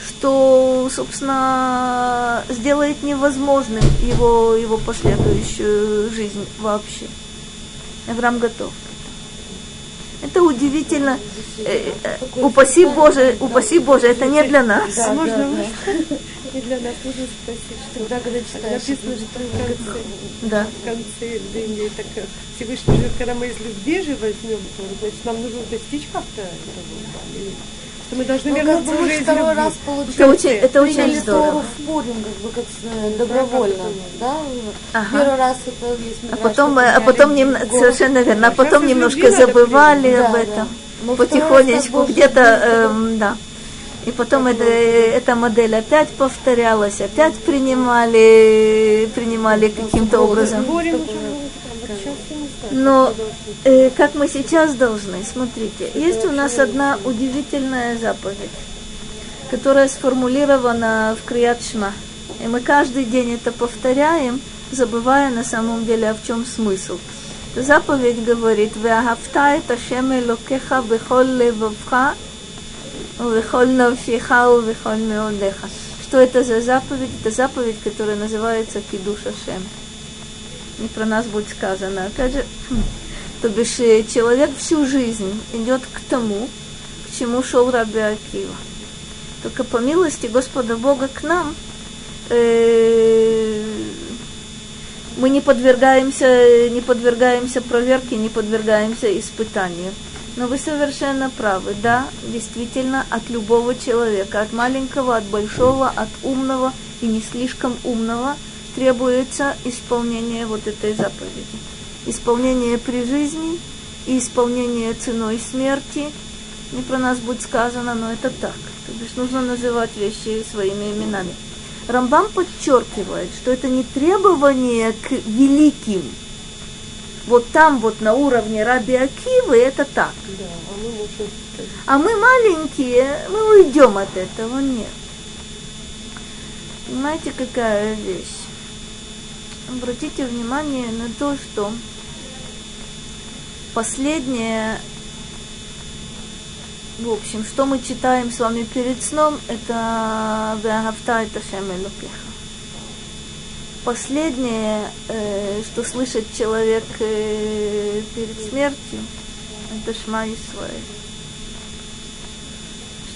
что, собственно, сделает невозможным его, его последующую жизнь вообще. Авраам готов. Это удивительно. Э, э, упаси Боже, упаси Боже, это не для нас. Да, можно, да, да. не для нас, можно спросить, что Тогда, когда читаешь, написано, что в конце, Да. в конце Дэни, так э, Всевышний когда мы из любви же возьмем, то, значит, нам нужно достичь как-то этого, что мы должны Ну, как вернуться бы из второй любви. раз Это получили, очень, это очень приняли Тору здорово. в Пурим, как бы как э, добровольно, да? Ага. Первый раз это есть А потом, что а потом в нем- совершенно верно, а потом немножко забывали Да, об да. этом. Второй раз Потихонечку где-то, эм, да. И потом это, эта модель опять повторялась, опять принимали, принимали каким-то образом. Борем Но э, как мы сейчас должны, смотрите, есть у нас одна удивительная заповедь, которая сформулирована в Крият Шма. И мы каждый день это повторяем, забывая на самом деле, а в чем смысл. Заповедь говорит, «Веахавта это шеме локеха бехол левовха, увехол навшиха, увехол меодеха». Что это за заповедь? Это заповедь, которая называется Кидуша Шем не про нас будет сказано. Опять же, то бишь человек всю жизнь идет к тому, к чему шел Раби Акива. Только по милости Господа Бога к нам э, мы не подвергаемся, не подвергаемся проверке, не подвергаемся испытанию. Но вы совершенно правы, да, действительно, от любого человека, от маленького, от большого, от умного и не слишком умного требуется исполнение вот этой заповеди. Исполнение при жизни и исполнение ценой смерти. Не про нас будет сказано, но это так. То бишь нужно называть вещи своими именами. Рамбам подчеркивает, что это не требование к великим. Вот там вот на уровне Раби Акивы это так. Да, а мы А мы маленькие, мы уйдем от этого. Нет. Понимаете, какая вещь? Обратите внимание на то, что последнее, в общем, что мы читаем с вами перед сном, это «Веагавта это Шем Элокеха». Последнее, э, что слышит человек э, перед смертью, это Шма Исраэль.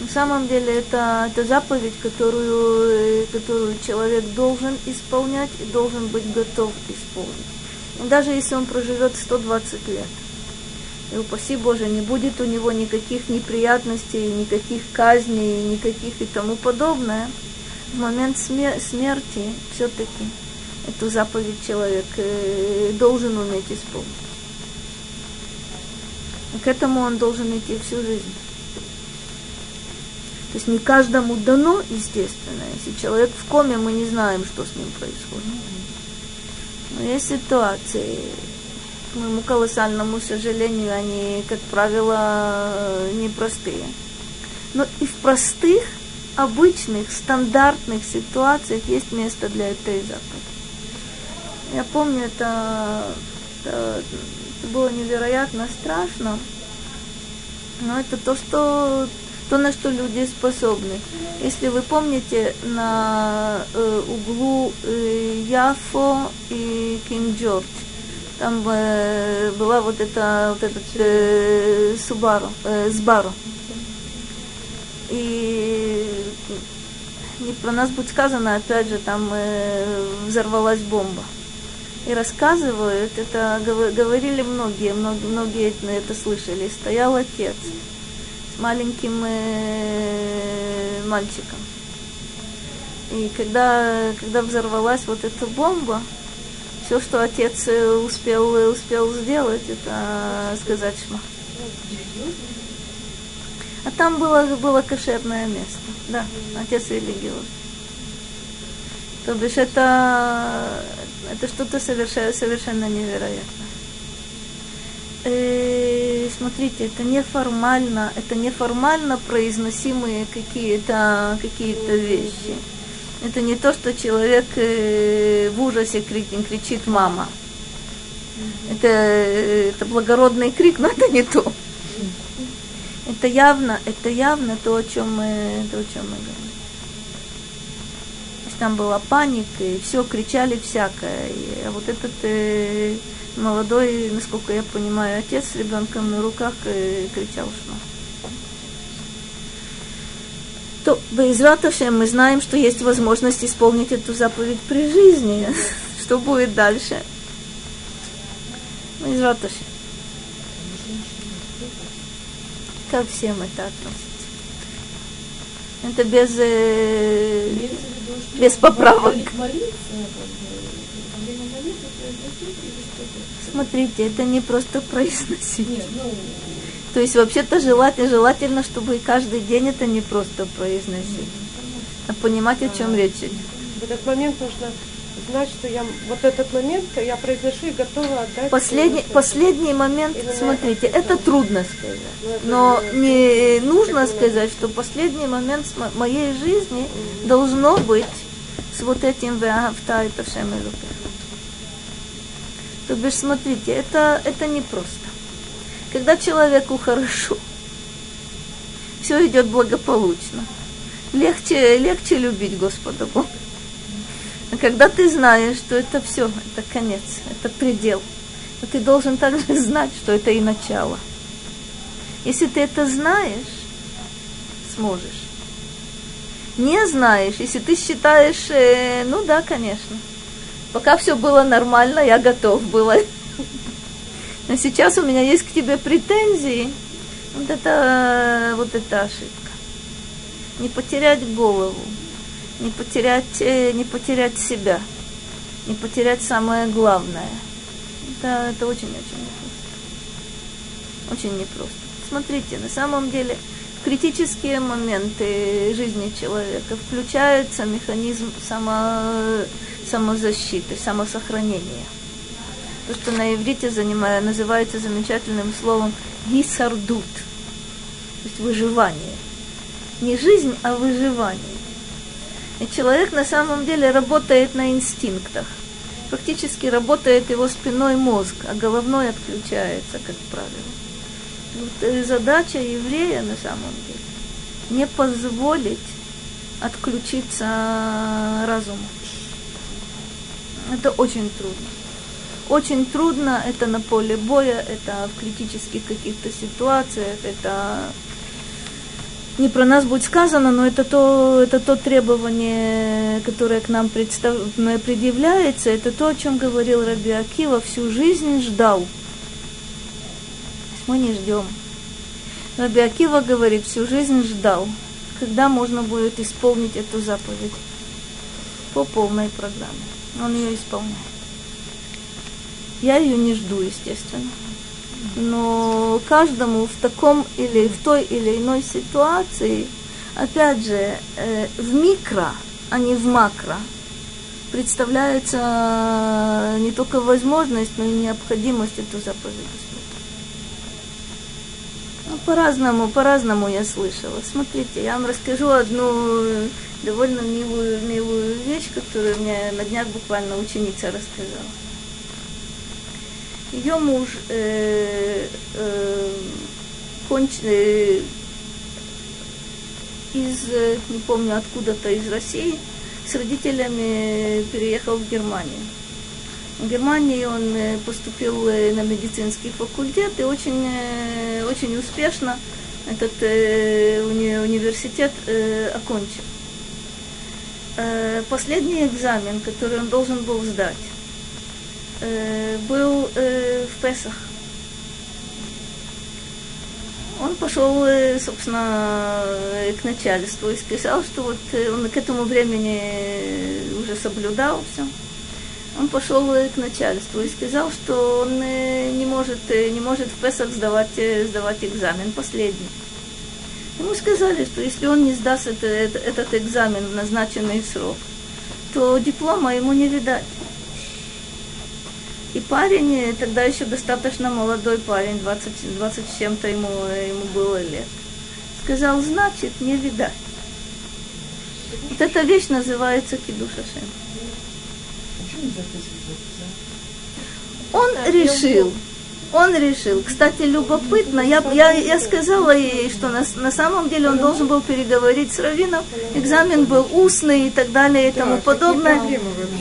На самом деле это, это заповедь, которую, э, которую человек должен исполнять и должен быть готов исполнить. Даже если он проживет 120 лет, и упаси Боже, не будет у него никаких неприятностей, никаких казней, никаких и тому подобное, в момент смер- смерти все-таки эту заповедь человек э, должен уметь исполнить. И к этому он должен идти всю жизнь. То есть не каждому дано, естественно. Если человек в коме, мы не знаем, что с ним происходит. Но есть ситуации, к моему колоссальному сожалению, они, как правило, непростые. Но и в простых, обычных, стандартных ситуациях есть место для этой заповеди. Я помню, это, это было невероятно страшно, но это то, что то, на что люди способны. Если вы помните, на э, углу э, Яфо и Кинг-Джордж, там э, была вот эта, вот этот э, Субару, э, Сбару. И не про нас будет сказано, опять же, там э, взорвалась бомба. И рассказывают, это гов- говорили многие, многие, многие это слышали. Стоял отец маленьким э, мальчиком. И когда, когда взорвалась вот эта бомба, все, что отец э, успел, э, успел сделать, это сказать шма. А там было, было кошерное место. Да, отец религиозный. То бишь это, это что-то совершенно, совершенно невероятное. Э, смотрите, это неформально, это неформально произносимые какие-то какие вещи. Это не то, что человек э, в ужасе кричит, кричит «мама». Это, э, это благородный крик, но это не то. Это явно, это явно то, о чем мы, то, о чем мы говорим. То есть там была паника, и все, кричали всякое. И, а вот этот э, молодой, насколько я понимаю, отец с ребенком на руках э, кричал шма. То, Безратовшем мы знаем, что есть возможность исполнить эту заповедь при жизни. Что будет дальше? Безратовшем. Ко всем это относится. Это без, э, без поправок. Смотрите, это не просто произносить. Нет, ну... То есть вообще-то желательно, желательно, чтобы каждый день это не просто произносить, а понимать, о чем речь идет. В этот момент нужно знать, что я вот этот момент я произношу и готова отдать. Последний, последний момент, Именно смотрите, это, это трудно сказать. Но, но не нужно сказать, что последний момент моей жизни mm-hmm. должно быть с вот этим веагавта и То бишь, смотрите, это, это непросто. Когда человеку хорошо, все идет благополучно. Легче, легче любить Господа Бога. А когда ты знаешь, что это все, это конец, это предел, то ты должен также знать, что это и начало. Если ты это знаешь, сможешь. Не знаешь, если ты считаешь, э, ну да, конечно. Пока все было нормально, я готов был. Но сейчас у меня есть к тебе претензии. Вот это, вот это ошибка. Не потерять голову не потерять, э, не потерять себя, не потерять самое главное. Это, это очень-очень непросто. Очень непросто. Смотрите, на самом деле критические моменты жизни человека включается механизм само, самозащиты, самосохранения. То, что на иврите занимая, называется замечательным словом гисардут, то есть выживание. Не жизнь, а выживание. И человек на самом деле работает на инстинктах. Фактически работает его спиной мозг, а головной отключается, как правило. Вот задача еврея на самом деле не позволить отключиться разуму. Это очень трудно. Очень трудно это на поле боя, это в критических каких-то ситуациях, это не про нас будет сказано, но это то, это то требование, которое к нам представ... предъявляется, это то, о чем говорил Раби Акива, всю жизнь ждал. Мы не ждем. Раби Акива говорит, всю жизнь ждал, когда можно будет исполнить эту заповедь по полной программе. Он ее исполняет. Я ее не жду, естественно но каждому в таком или в той или иной ситуации, опять же, э, в микро, а не в макро, представляется не только возможность, но и необходимость эту заповедь ну, по-разному, по-разному я слышала. Смотрите, я вам расскажу одну довольно милую, милую вещь, которую мне на днях буквально ученица рассказала ее муж э, э, конч, э, из, э, не помню откуда-то, из России, с родителями переехал в Германию. В Германии он э, поступил э, на медицинский факультет и очень, очень успешно этот уни, университет окончил. Последний экзамен, который он должен был сдать, э, был э, в Песах. Он пошел, э, собственно, э, к начальству и сказал, что вот э, он к этому времени уже соблюдал все. Он пошел к начальству и сказал, что он не может, не может в Песах сдавать, сдавать экзамен последний. Ему сказали, что если он не сдаст это, этот экзамен в назначенный срок, то диплома ему не видать. И парень, тогда еще достаточно молодой парень, 20, 20 с чем-то ему, ему было лет, сказал, значит, не видать. Вот эта вещь называется кидуш Ашем. Он решил, он решил. Кстати, любопытно, я, я, я сказала ей, что на, на самом деле он должен был переговорить с Равином, экзамен был устный и так далее и тому подобное.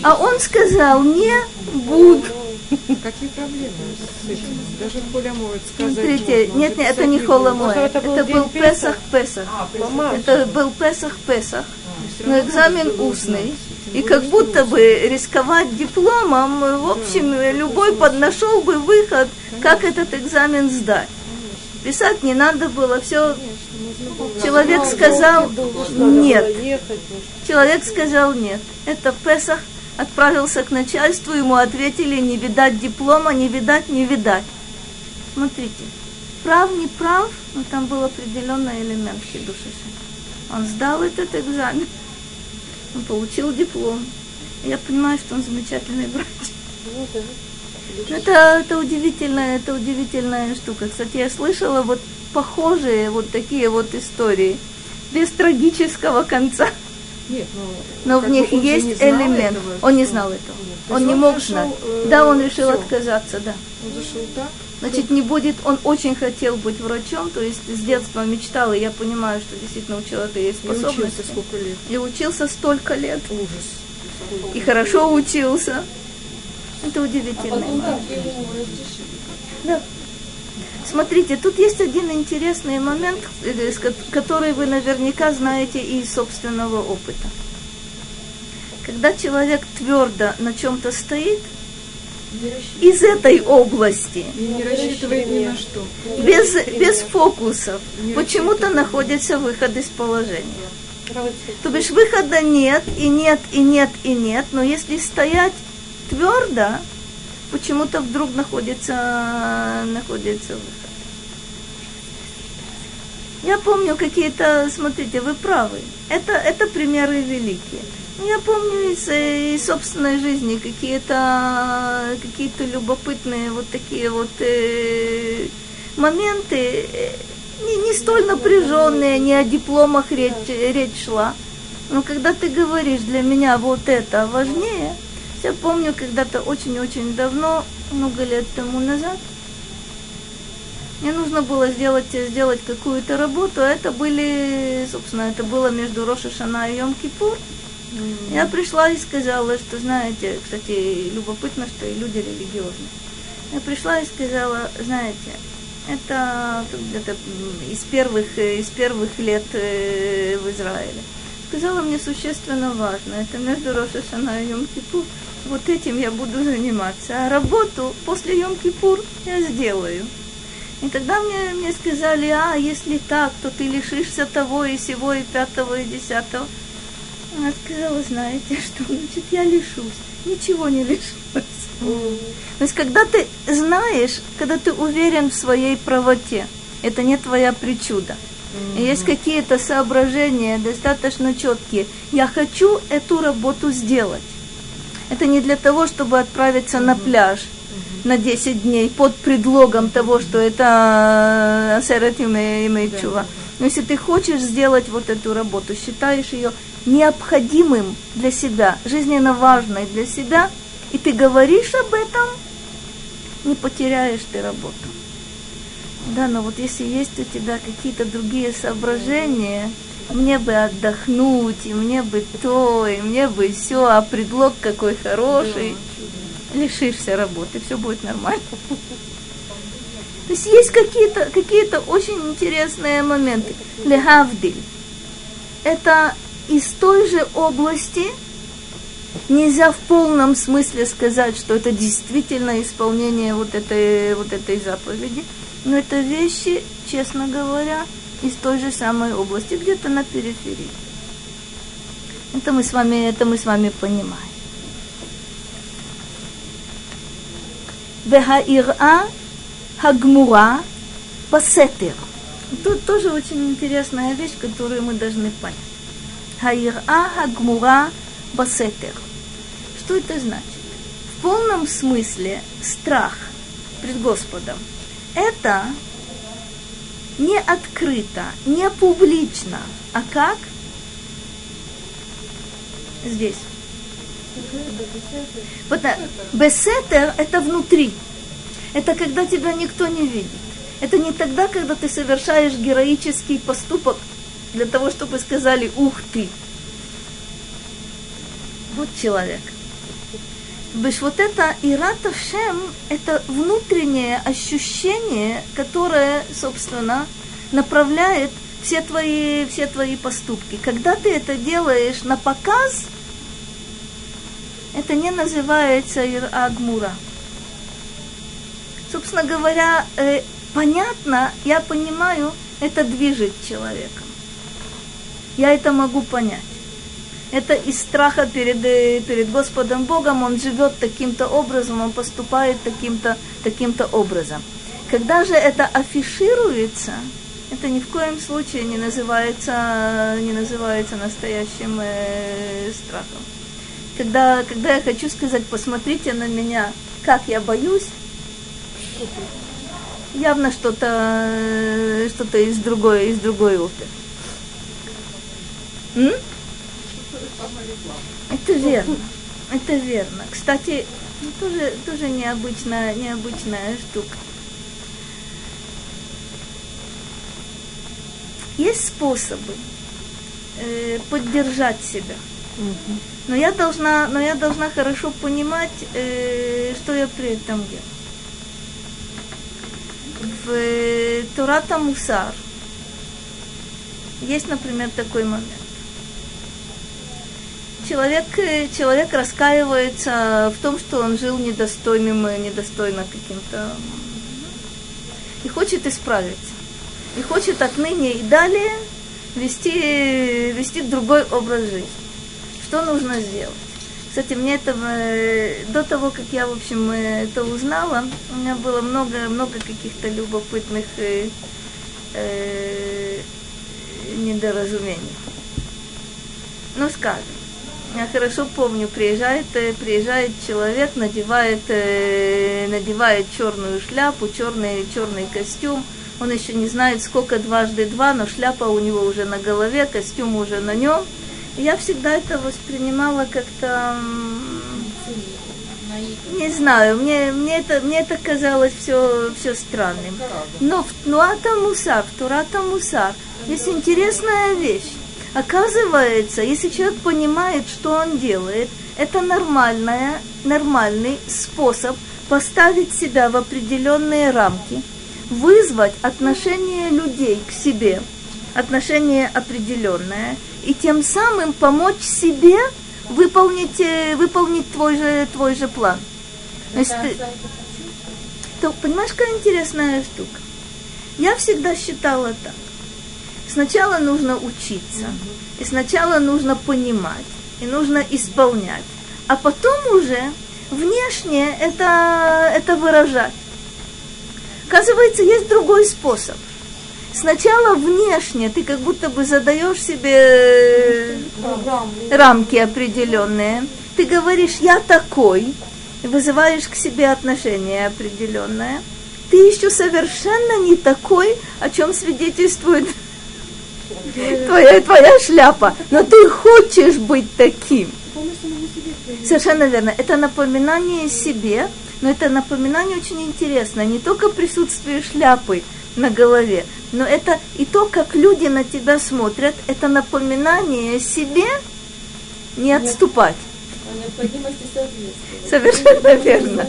А он сказал, не буду. Какие проблемы с этим? Даже Коля может сказать. Смотрите, может, нет, нет, это не не холомой. Может, это Это был был день Песах Песах. Это был Песах Песах. Но экзамен устный. И как будто бы рисковать дипломом, в общем, любой поднашел бы выход, как этот экзамен сдать. Писать не надо было, все. Человек сказал нет. Человек сказал нет. Это Песах отправился к начальству, ему ответили, не видать диплома, не видать, не видать. Смотрите, прав, не прав, но там был определенный элемент хидуши. Он сдал этот экзамен, он получил диплом. Я понимаю, что он замечательный врач. ну да. Это, это удивительная, это удивительная штука. Кстати, я слышала вот похожие вот такие вот истории без трагического конца. Нет, ну, Но в как них он есть элемент. этого, он не знал этого. Он есть не он мог зашел, знать. э, Да, он решил всё. отказаться, да. Он зашел так. Значит, не будет, он очень хотел быть врачом, то есть с детства мечтал, и я понимаю, что действительно у человека есть И учился сколько лет. И учился столько лет, Ужас. и хорошо учился. Это удивительно. Да. Смотрите, тут есть один интересный момент, э, ко- который вы наверняка знаете из собственного опыта. Когда человек твердо на чем-то стоит, из этой области, И не рассчитывает ни на что. без, без фокусов, почему-то находится выход из положения. То бишь выхода нет, и нет, и нет, и нет, но если стоять твердо, почему-то вдруг находится, находится выход. Я помню какие-то, смотрите, вы правы, это, это примеры великие. Я помню из, из собственной жизни какие-то какие любопытные вот такие вот э, моменты, не, не столь напряженные, не о дипломах речь, речь шла. Но когда ты говоришь, для меня вот это важнее, я помню когда-то очень-очень давно, много лет тому назад, мне нужно было сделать, сделать какую-то работу, а это были, собственно, это было между Роша Шана и Йом Кипур. Я пришла и сказала, что, знаете, кстати, любопытно, что и люди религиозные. Я пришла и сказала, знаете, это где-то из первых, из первых лет э, в Израиле. Сказала мне существенно важно, это между Роша Шана и Йом Кипур. Вот этим я буду заниматься, а работу после Йом Кипур я сделаю. И тогда мне, мне сказали, а если так, то ты лишишься того и сего, и пятого, и десятого. Она сказала, знаете что, значит, я лишусь. Ничего не лишусь. То есть, когда ты знаешь, когда ты уверен в своей правоте, это не твоя причуда. Есть какие-то соображения достаточно четкие. Я хочу эту работу сделать. Это не для того, чтобы отправиться на пляж на 10 дней под предлогом того, что это асерет имеет чува. Но если ты хочешь сделать вот эту работу, считаешь ее необходимым для себя, жизненно важной для себя, и ты говоришь об этом, не потеряешь ты работу. Да, но вот если есть у тебя какие-то другие соображения, мне бы отдохнуть, и мне бы то, и мне бы все, а предлог какой хороший, лишишься работы, все будет нормально. То есть есть какие-то какие очень интересные моменты. Лехавдиль. Это из той же области нельзя в полном смысле сказать, что это действительно исполнение вот этой, вот этой заповеди. Но это вещи, честно говоря, из той же самой области, где-то на периферии. Это мы с вами, это мы с вами понимаем. Вехаира Хагмура Басетер. Тут тоже очень интересная вещь, которую мы должны понять. Хаира Хагмура Басетер. Что это значит? В полном смысле страх пред Господом – это не открыто, не публично, а как? Здесь. Бесетер – это внутри. Это когда тебя никто не видит. Это не тогда, когда ты совершаешь героический поступок для того, чтобы сказали «Ух ты!» Вот человек. Беш вот это ирата шем – это внутреннее ощущение, которое, собственно, направляет все твои, все твои поступки. Когда ты это делаешь на показ, это не называется агмура. Собственно говоря, э, понятно, я понимаю, это движет человеком. Я это могу понять. Это из страха перед, э, перед Господом Богом, он живет таким-то образом, он поступает таким-то таким образом. Когда же это афишируется, это ни в коем случае не называется, не называется настоящим э, страхом. Когда, когда я хочу сказать, посмотрите на меня, как я боюсь, явно что-то что из другой, из другой оперы. Это верно. Это верно. Кстати, ну, тоже, тоже необычная, необычная штука. Есть способы э, поддержать себя. Но я должна, но я должна хорошо понимать, э, что я при этом делаю. В э, Турата Мусар есть, например, такой момент человек, э, человек раскаивается в том, что он жил недостойным, э, недостойно каким-то и хочет исправиться. И хочет отныне и далее вести, вести другой образ жизни. Что нужно сделать? Кстати, мне это э, до того, как я, в общем, это узнала, у меня было много, много каких-то любопытных э, э, недоразумений. Ну, скажем, я хорошо помню, приезжает, э, приезжает человек, надевает, э, надевает черную шляпу, черный, черный костюм. Он еще не знает, сколько дважды два, но шляпа у него уже на голове, костюм уже на нем. И я всегда это воспринимала как-то не знаю, мне, мне, это, мне это казалось все, все странным. Но в Нуата Мусар, в Турата Мусар есть интересная вещь. Оказывается, если человек понимает, что он делает, это нормальная, нормальный способ поставить себя в определенные рамки, вызвать отношение людей к себе, отношение определенное, и тем самым помочь себе выполнить, э, выполнить твой же, твой же план. То есть ты, то, понимаешь, какая интересная штука? Я всегда считала так сначала нужно учиться, и сначала нужно понимать, и нужно исполнять, а потом уже внешне это, это выражать. Оказывается, есть другой способ. Сначала внешне ты как будто бы задаешь себе рамки определенные. Ты говоришь, я такой, и вызываешь к себе отношение определенное. Ты еще совершенно не такой, о чем свидетельствует твоя, твоя шляпа, но ты хочешь быть таким. Совершенно верно. Это напоминание себе, но это напоминание очень интересное. Не только присутствие шляпы на голове, но это и то, как люди на тебя смотрят, это напоминание себе не отступать. Совершенно верно.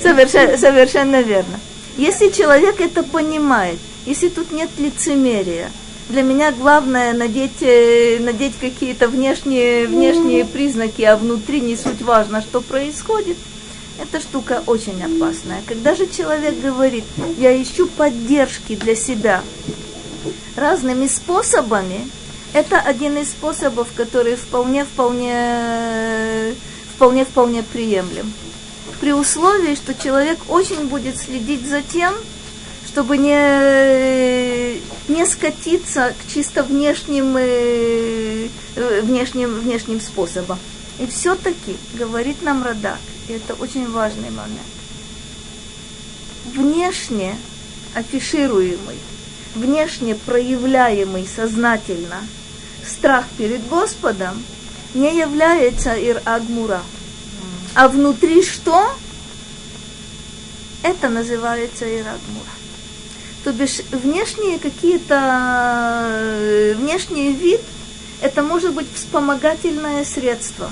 Совершенно, совершенно верно. Если человек это понимает, если тут нет лицемерия, для меня главное надеть, э, надеть какие-то внешние, внешние признаки, а внутри не суть важно, что происходит. Эта штука очень опасная. Когда же человек говорит, я ищу поддержки для себя разными способами, это один из способов, который вполне, вполне, вполне, вполне приемлем. При условии, что человек очень будет следить за тем, чтобы не, не скатиться к чисто внешним, э, внешним, внешним способам. И все-таки, говорит нам Радак, и это очень важный момент. Внешне афишируемый, внешне проявляемый сознательно страх перед Господом не является ир-агмура. А внутри что? Это называется ир-агмура. То бишь внешние какие-то, э, внешний вид, это может быть вспомогательное средство.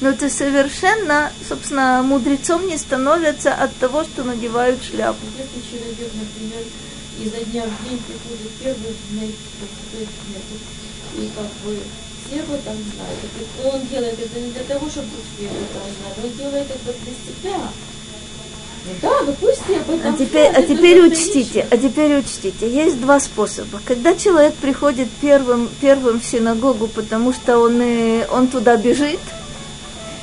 Но это совершенно, собственно, мудрецом не становятся от того, что надевают шляпу. Все об этом знают. Он делает это не для того, чтобы этом знали, он делает это для себя. Да, об этом А теперь, а теперь учтите, а теперь учтите, есть два способа. Когда человек приходит первым, первым в синагогу, потому что он, э, он туда бежит,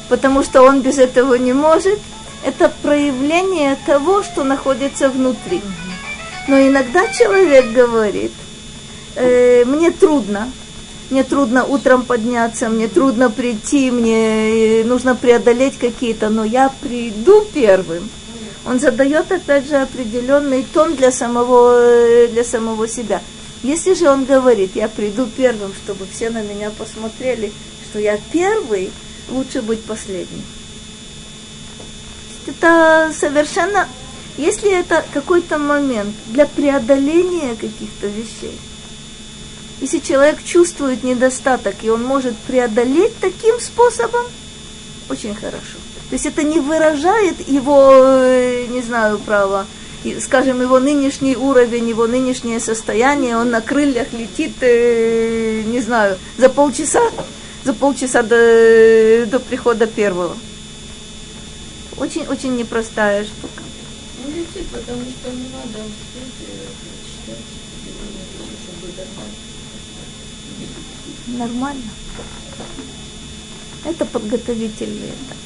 потому что он без этого не может, это проявление того, что находится внутри. Но иногда человек говорит, э, мне трудно, мне трудно утром подняться, мне трудно прийти, мне э, нужно преодолеть какие-то, но я приду первым. Он задает, опять же, определенный тон для самого, э, для самого себя. Если же он говорит, я приду первым, чтобы все на меня посмотрели, что я первый, лучше быть последним. Это совершенно, если это какой-то момент для преодоления каких-то вещей, если человек чувствует недостаток, и он может преодолеть таким способом, очень хорошо. То есть это не выражает его, э, не знаю, право, скажем, его нынешний уровень, его нынешнее состояние, он на крыльях летит, э, не знаю, за полчаса, за полчаса до, до прихода первого. Очень-очень непростая штука. Ну, летит, потому что не надо успеть э. Нормально. Это подготовительный этап.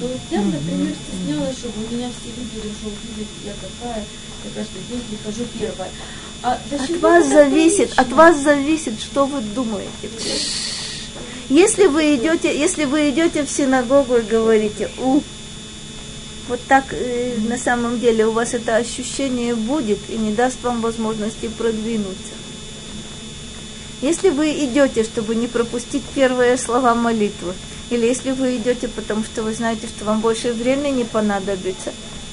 Вот я, например, стеснялась, чтобы меня все видели, что увидят, я какая, я каждый день прихожу первая. А От вас зависит, от вас зависит, что вы думаете. Если вы идете, если вы идете в синагогу и говорите, у, вот так э, на самом деле у вас это ощущение будет и не даст вам возможности продвинуться. Если вы идете, чтобы не пропустить первые слова молитвы, или если вы идете, потому что вы знаете, что вам больше времени понадобится,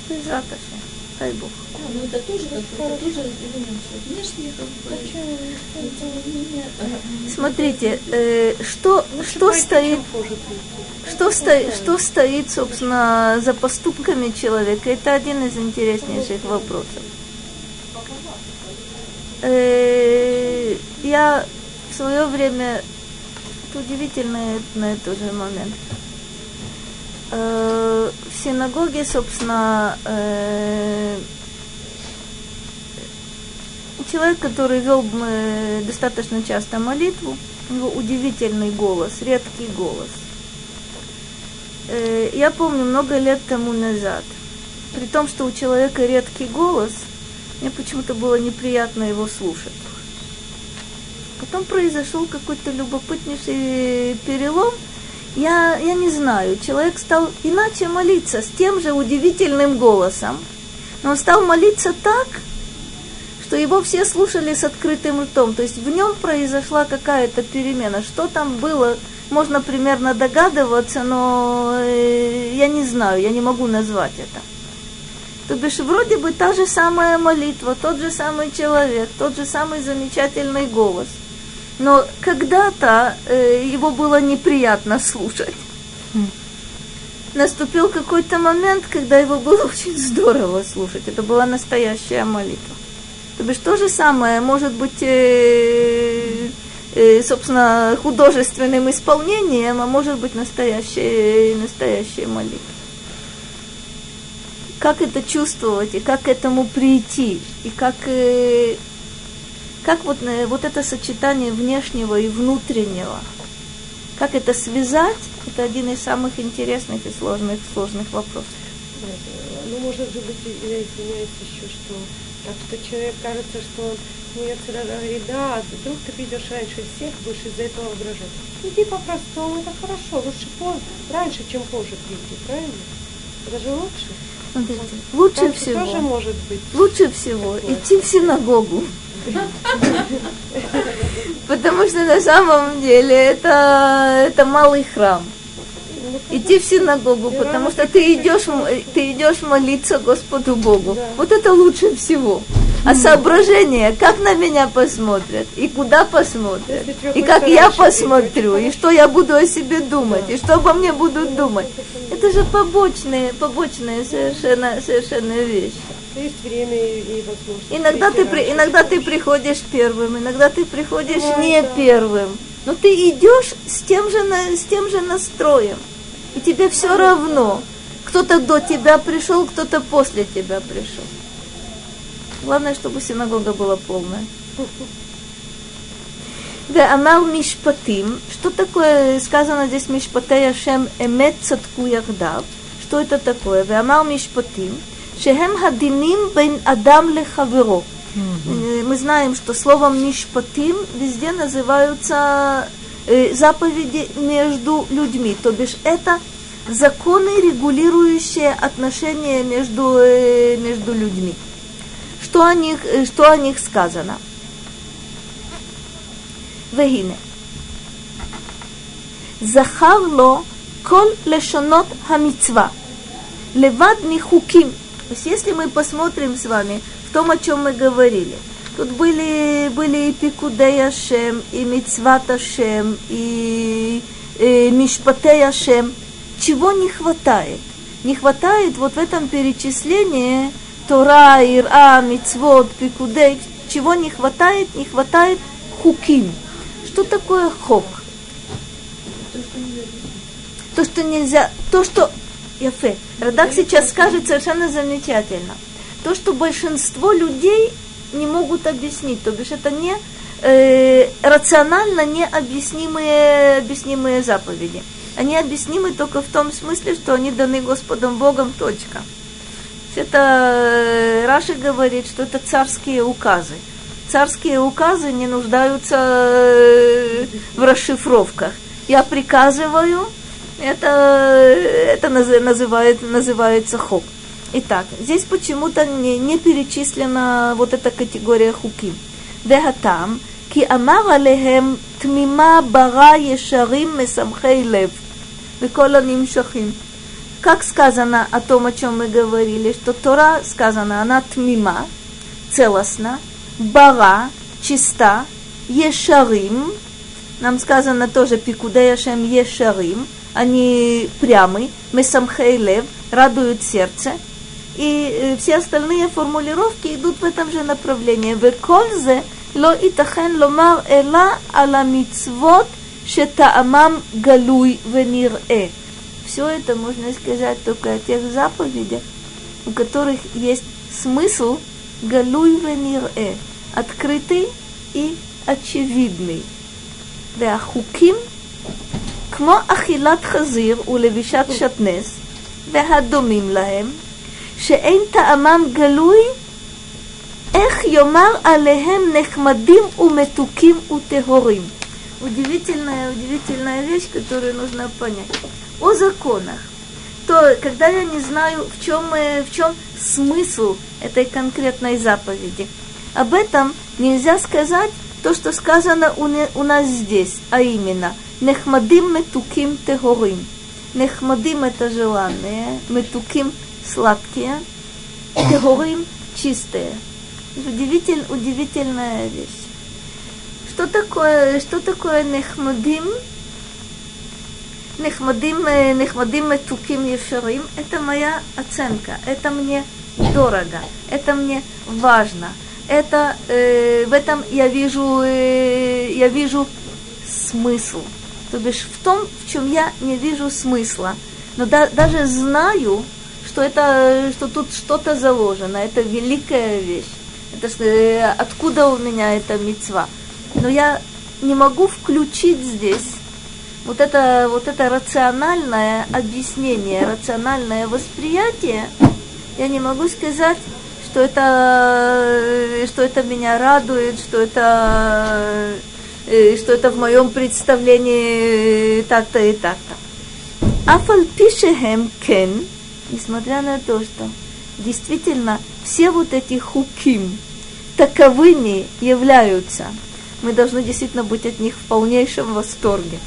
Безрат Ашем, дай Бог. Да, ну это тоже как это тоже. Внешне как бы, но Смотрите, э, что, что стоит, что, стоит, что стоит, собственно, за поступками человека, это один из интереснейших вопросов. Э, я в свое время, это удивительный на это же момент, Э, в синагоге, собственно, э, человек, который вел э, достаточно часто молитву, у него удивительный голос, редкий голос. Я помню много лет тому назад, при том, что у человека редкий голос, мне почему-то было неприятно его слушать. Потом произошел какой-то любопытнейший перелом. Я, я не знаю, человек стал иначе молиться, с тем же удивительным голосом. Но он стал молиться так, что его все слушали с открытым ртом. То есть в нем произошла какая-то перемена. Что там было, можно примерно догадываться, но э, я не знаю, я не могу назвать это. То бишь вроде бы та же самая молитва, тот же самый человек, тот же самый замечательный голос. Но когда-то э, его было неприятно слушать. Наступил какой-то момент, когда его было очень здорово слушать. Это была настоящая молитва. То бишь то же самое может быть, э, э, собственно, художественным исполнением, а может быть настоящей, настоящей молитвой. Как это чувствовать и как к этому прийти, и как, э, как вот, э, вот это сочетание внешнего и внутреннего, как это связать, это один из самых интересных и сложных, сложных вопросов. Ну, может же быть, я извиняюсь еще, что так что человек кажется, что он Мне всегда говорит, да, вдруг ты придешь раньше всех, будешь из-за этого угрожать. Иди по-простому, это хорошо, лучше поздно, раньше, чем позже прийти, правильно? Это же лучше. Смотрите, лучше Раньше всего, тоже может быть. лучше всего идти в синагогу. Потому что на самом деле это, это малый храм. Идти в синагогу, потому что ты идешь, ты идешь молиться Господу Богу. Вот это лучше всего. А соображение, как на меня посмотрят, и куда посмотрят, и как я посмотрю, и что я буду о себе думать, и что обо мне будут думать. Это же побочные, побочные совершенно, совершенно вещи. Есть время и, и возможность. Иногда ты, при, иногда ты приходишь первым, иногда ты приходишь Да, не да. первым. Но ты идешь с тем же, с тем же настроем. И тебе все равно. Кто-то до тебя пришел, кто-то после тебя пришел. Главное, чтобы синагога была полная. Да, Амар Мишпатим. Что такое сказано здесь Мишпатей Ашем Эмет Цатку Яхдав? Что это такое? Амар Мишпатим Шехем Хадиним Бен Адам Лехаверо. Э, Мы знаем, что словом Мишпатим везде называются э, заповеди между людьми. То бишь это законы, регулирующие отношения между, э, между людьми. Что о них, э, что о них сказано? והנה, זכר לו כל לשונות המצווה, לבד מחוקים. то есть если мы посмотрим с вами в том, о чем мы говорили, тут были, были и Пикудей Ашем, и Мицват Ашем, и э, Мишпатей. Чего не хватает? Не хватает вот в этом перечислении Тора, Ира, Мицвот, Пикудей. Чего не хватает? Не хватает хуким. Что такое хок? То, что нельзя, то, что Яфе, Радак сейчас скажет совершенно замечательно. То, что большинство людей не могут объяснить, то бишь это не э, рационально необъяснимые объяснимые заповеди. Они объяснимы только в том смысле, что они даны Господом Богом, точка. Это э, Раши говорит, что это царские указы. Царские указы не нуждаются э, в расшифровках. Я приказываю, это, это наз- называет, называется хок. Итак, здесь почему-то не, не перечислена вот эта категория хуким. Вехатам, ки амар алехем тмима бара ешарим месамхей лев. Векол шахим. Как сказано о том, о чем мы говорили, что Тора сказано, она тмима, целостна, бара, чиста, ешарим, нам сказано тоже пикудей Ашем ешарим, они прямы, месамхей лев, радуют сердце. И э, все остальные формулировки идут в этом же направлении. Векользе ло итахен ломар эла ала мицвот шетаамам галуй венир э. Все это можно сказать только о тех заповедях, у которых есть смысл галуй венир э, открытый и очевидный. Веахуким כמו אכילת חזיר ולבישת שטנס והדומים להם, שאין טעמם גלוי, איך יאמר עליהם נחמדים ומתוקים וטהורים. Удивительная, удивительная вещь, которую нужно понять. О законах. То, когда я не знаю, в чем, э, в чем смысл этой конкретной заповеди, об этом нельзя сказать то, что сказано у, не- у нас здесь, а именно Нехмадим метуким техорим. Нехмадим это желанные, метуким сладкие, техорим чистые. Удивитель, удивительная вещь. Что такое, что такое нехмадим? Нехмадим, нехмадим метуким ешарим – это моя оценка, это мне дорого, это мне важно, это э, в этом я вижу, э, я вижу смысл. То бишь в том, в чем я не вижу смысла, но да- даже знаю, что это, что тут что-то заложено, это великая вещь. Это ж, э, откуда у меня эта мецва? Но я не могу включить здесь вот это, вот это рациональное объяснение, рациональное восприятие, я не могу сказать, что это, что это меня радует, что это, Э, что это в моем представлении э, так-то и так-то. Афал кен, несмотря на то, что действительно все вот эти хуким таковыми являются, мы должны действительно быть от них в полнейшем восторге.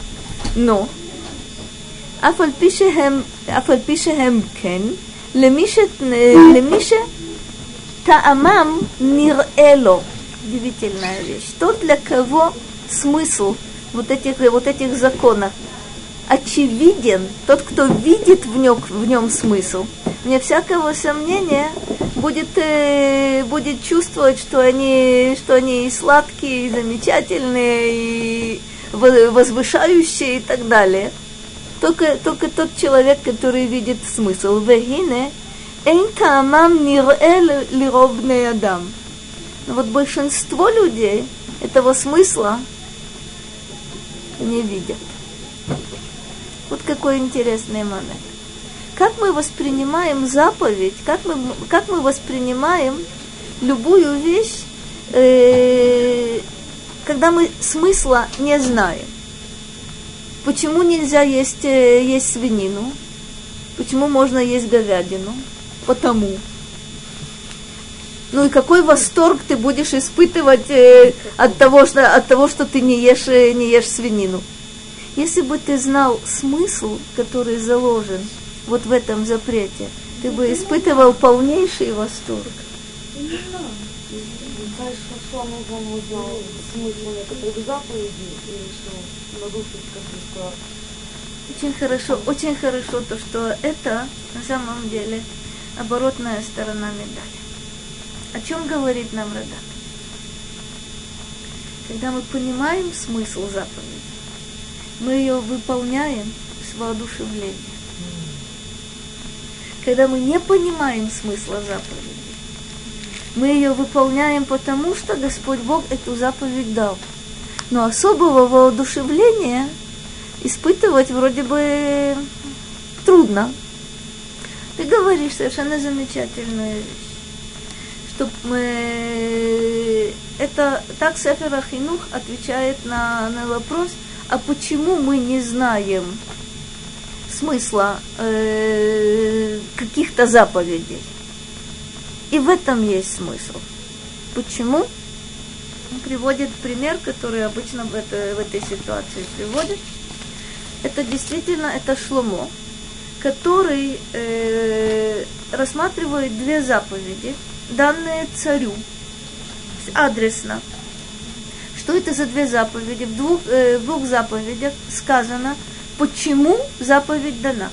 Но афал пишехем кен, лемише э, таамам нирэло. Удивительная вещь. То, для кого смысл вот этих, вот этих законов очевиден, тот, кто видит в нем, в нем смысл, вне всякого сомнения будет, э, будет чувствовать, что они, что они и сладкие, и замечательные, и возвышающие и так далее – только, только тот человек, который видит смысл. Вегине, эйн таамам нирэ лиробный адам. Но вот большинство людей этого смысла не видят. Вот какой интересный момент. Как мы воспринимаем заповедь, как мы, как мы воспринимаем любую вещь, э, когда мы смысла не знаем. Почему нельзя есть, э, есть свинину? Почему можно есть говядину? Потому. Ну и какой восторг ты будешь испытывать э, от, того, что, от того, что ты не ешь, э, не ешь свинину? Если бы ты знал смысл, который заложен вот в этом запрете, ты бы испытывал полнейший восторг. Очень хорошо, очень хорошо то, что это на самом деле оборотная сторона медали. О чем говорит нам Радак? Когда мы понимаем смысл заповеди, мы ее выполняем с воодушевлением. Когда мы не понимаем смысла заповеди, мы ее выполняем потому, что Господь Бог эту заповедь дал – но особого воодушевления испытывать вроде бы трудно. Ты говоришь совершенно замечательную вещь, что мы... это так Сефер Ахинух отвечает на, на вопрос, а почему мы не знаем смысла э, каких-то заповедей. И в этом есть смысл. Почему? Он приводит пример, который обычно в, это, в этой ситуации приводит. Это действительно это Шломо, который э, рассматривает две заповеди, данные царю, адресно. Что это за две заповеди? В двух, э, в двух заповедях сказано, почему заповедь дана.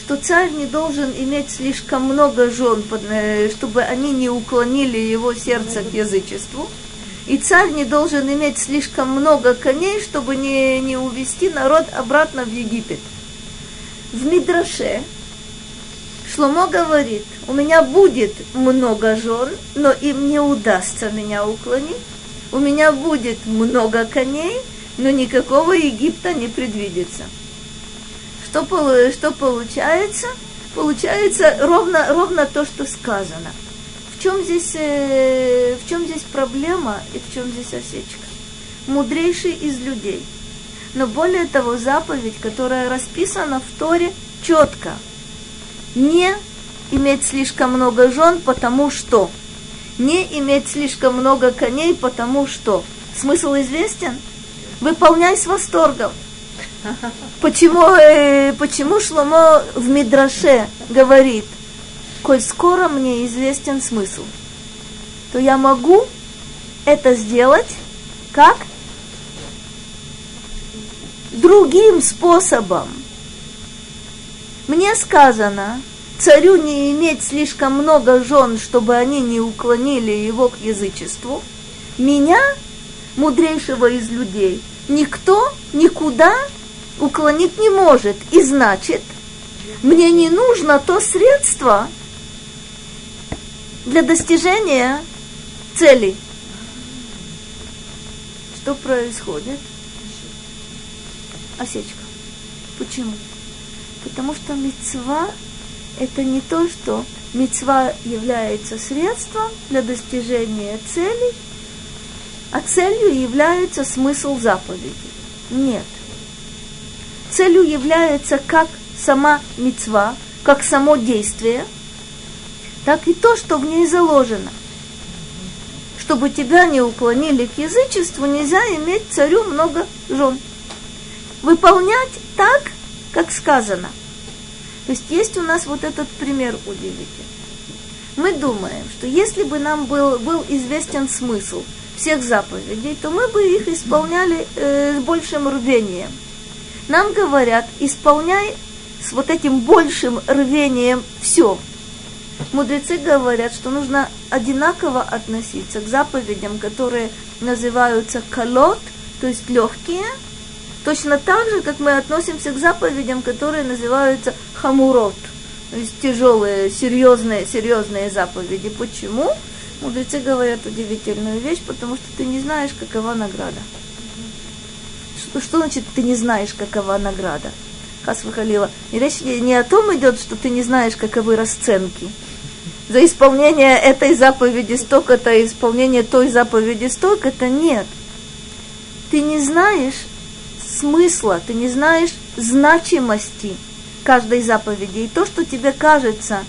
Что царь не должен иметь слишком много жен, э, чтобы они не уклонили его сердце к язычеству – и царь не должен иметь слишком много коней, чтобы не, не увести народ обратно в Египет. В Мидраше Шломо говорит, у меня будет много жен, но им не удастся меня уклонить. У меня будет много коней, но никакого Египта не предвидится. Что, что получается? Получается ровно, ровно то, что сказано – чем здесь, э, в чем здесь проблема и в чем здесь осечка? Мудрейший из людей. Но более того, заповедь, которая расписана в Торе четко. Не иметь слишком много жен, потому что. Не иметь слишком много коней, потому что. Смысл известен? Выполняй с восторгом. Почему, э, почему Шломо в Мидраше говорит, коль скоро мне известен смысл, то я могу это сделать как? Другим способом. Мне сказано, царю не иметь слишком много жен, чтобы они не уклонили его к язычеству. Меня, мудрейшего из людей, никто никуда уклонить не может. И значит, мне не нужно то средство, для достижения цели. Что происходит? Осечка. Почему? Потому что мецва это не то, что мецва является средством для достижения целей, а целью является смысл заповеди. Нет. Целью является как сама мецва, как само действие, так и то, что в ней заложено. Чтобы тебя не уклонили к язычеству, нельзя иметь царю много жен. Выполнять так, как сказано. То есть есть у нас вот этот пример удивительный. Мы думаем, что если бы нам был, был известен смысл всех заповедей, то мы бы их исполняли э, с большим рвением. Нам говорят, исполняй с вот этим большим рвением все. Мудрецы говорят, что нужно одинаково относиться к заповедям, которые называются колот, то есть легкие, точно так же, как мы относимся к заповедям, которые называются хамурот – то есть тяжелые, серьезные, серьезные заповеди. Почему? Мудрецы говорят удивительную вещь, потому что ты не знаешь, какова награда. Что, что значит ты не знаешь, какова награда? Хас выхалила. И речь не о том идет, что ты не знаешь, каковы расценки. За исполнение этой заповеди столько-то, исполнение той заповеди столько-то, нет. Ты не знаешь смысла, ты не знаешь значимости каждой заповеди. И то, что тебе кажется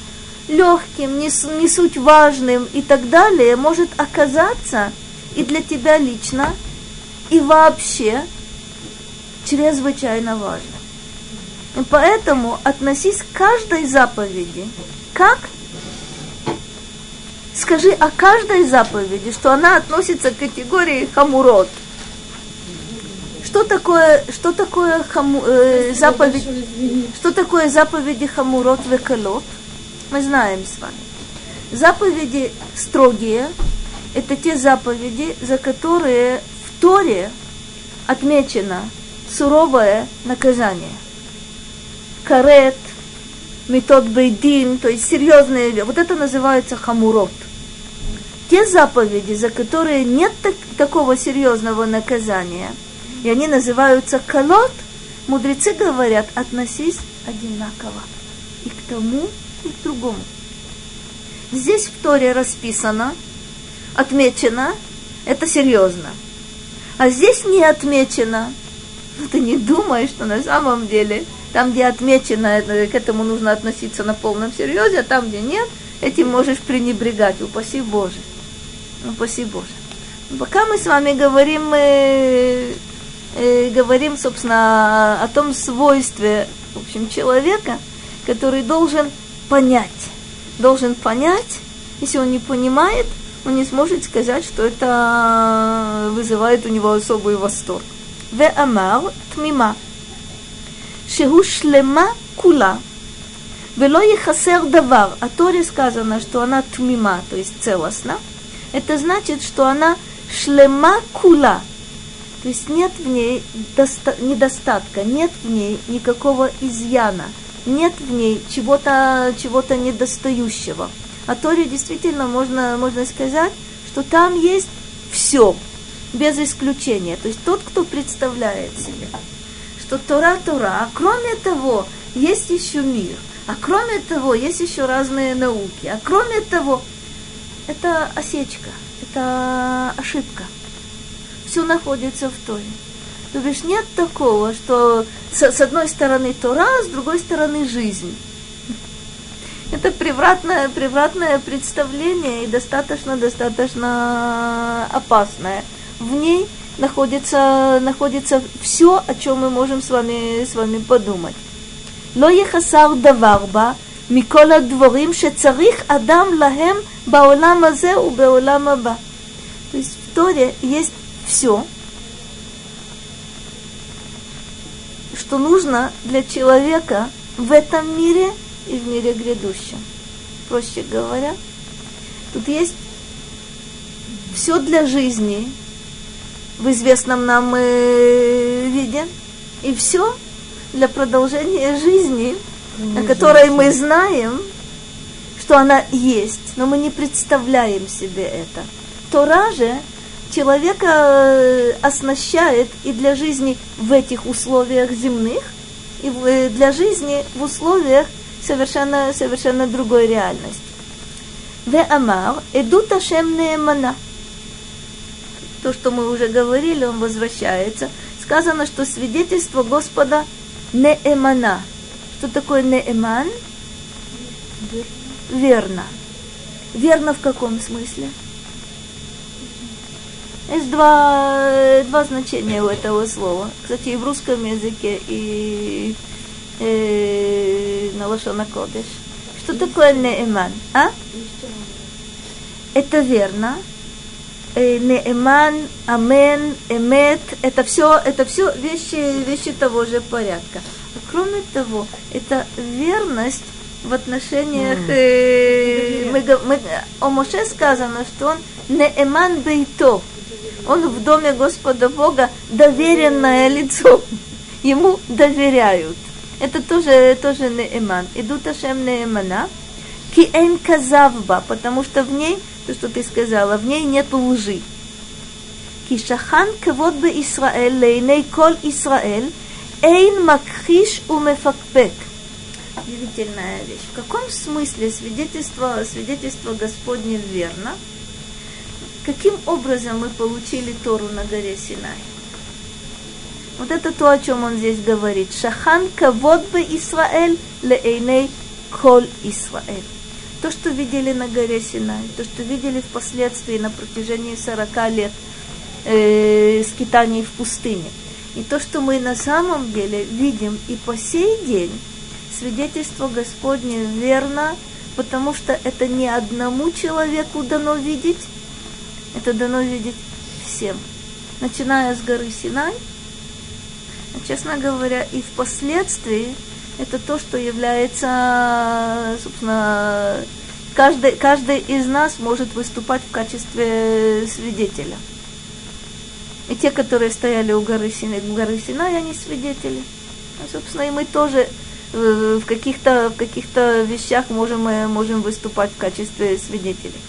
легким, не, не суть важным и так далее, может оказаться и для тебя лично, и вообще чрезвычайно важно. И поэтому относись к каждой заповеди как скажи о каждой заповеди, что она относится к категории хамурот – что такое, что такое хаму, э, заповедь, что такое заповеди хамурот векалот? Мы знаем с вами. Заповеди строгие – это те заповеди, за которые в Торе отмечено суровое наказание. Карет, метод бейдин, то есть серьезные, вот это называется хамурот. Те заповеди, за которые нет так, такого серьезного наказания – и они называются колот, мудрецы говорят, относись одинаково и к тому, и к другому. Здесь в Торе расписано, отмечено, это серьезно. А здесь не отмечено. Ну, ты не думаешь, что на самом деле там, где отмечено, к этому нужно относиться на полном серьезе, а там, где нет, этим можешь пренебрегать. Упаси Боже. Упаси Боже. Пока мы с вами говорим э, э, говорим, собственно, о том свойстве, в общем, человека, который должен понять. Должен понять, если он не понимает, он не сможет сказать, что это вызывает у него особый восторг. Ве амар тмима. שהוא שלמה כולה, ולא יחסר דבר. А Торе сказано, что она тмима, то есть целостна. Это значит, что она шлема кула, то есть нет в ней доста- недостатка, нет в ней никакого изъяна, нет в ней чего-то чего недостающего. А Торе действительно можно, можно сказать, что там есть все, без исключения. То есть тот, кто представляет себе, что Тора Тора, а кроме того, есть еще мир, а кроме того, есть еще разные науки, а кроме того, это осечка, это ошибка все находится в Торе. То бишь нет такого, что с, с одной стороны Тора, а с другой стороны жизнь. Это превратное, превратное представление и достаточно, достаточно опасное. В ней находится, находится все, о чем мы можем с вами, с вами подумать. לא יחסר דבר בה מכל הדבורים שצריך אדם להם בעולם הזה ובעולם הבא. То есть в Торе есть все, что нужно для человека в этом мире и в мире грядущем. Проще говоря, тут есть все для жизни в известном нам э, виде, и все для продолжения жизни, о которой мы знаем, что она есть, но мы не представляем себе это. Тора же человека э, оснащает и для жизни в этих условиях земных, и э, для жизни в условиях совершенно, совершенно другой реальности. Веамар, эдут Ашем неэмана. То, что мы уже говорили, он возвращается. Сказано, что свидетельство Господа неэмана. Что такое неэман? Верно. Верно в каком смысле? Есть два, два значения у этого слова. Кстати, и в русском языке, и, и на Лошона Кодеш. Что такое неэман? А? Это верно. Э, неэман, амен, эмет, это все, это все вещи, вещи того же порядка. А кроме того, это верность в отношениях, э, мы, мы, о Моше сказано, что он неэман бейто, он в доме Господа Бога доверенное лицо. Ему доверяют. Это тоже, тоже неэман. Идут Ашем неэмана. Ки эйн казавба, потому что в ней, то, что ты сказала, в ней нет лжи. Ки шахан квод бы Исраэль, лейней кол Исраэль, эйн макхиш умефакпек удивительная вещь. В каком смысле свидетельство, свидетельство Господне верно? Каким образом мы получили Тору на горе Синай? Вот это то, о чем он здесь говорит. Шахан кавод бы Исраэль лейней коль Исраэль. То, что видели на горе Синай, то, что видели впоследствии на протяжении 40 лет э, скитаний в пустыне. И то, что мы на самом деле видим и по сей день, свидетельство Господне верно, потому что это не одному человеку дано видеть, это дано видеть всем. Начиная с горы Синай, честно говоря, и впоследствии это то, что является, собственно, каждый, каждый из нас может выступать в качестве свидетеля. И те, которые стояли у горы Синай, у горы Синай они свидетели. А, собственно, и мы тоже в каких-то в каких-то вещах можем, можем выступать в качестве свидетелей.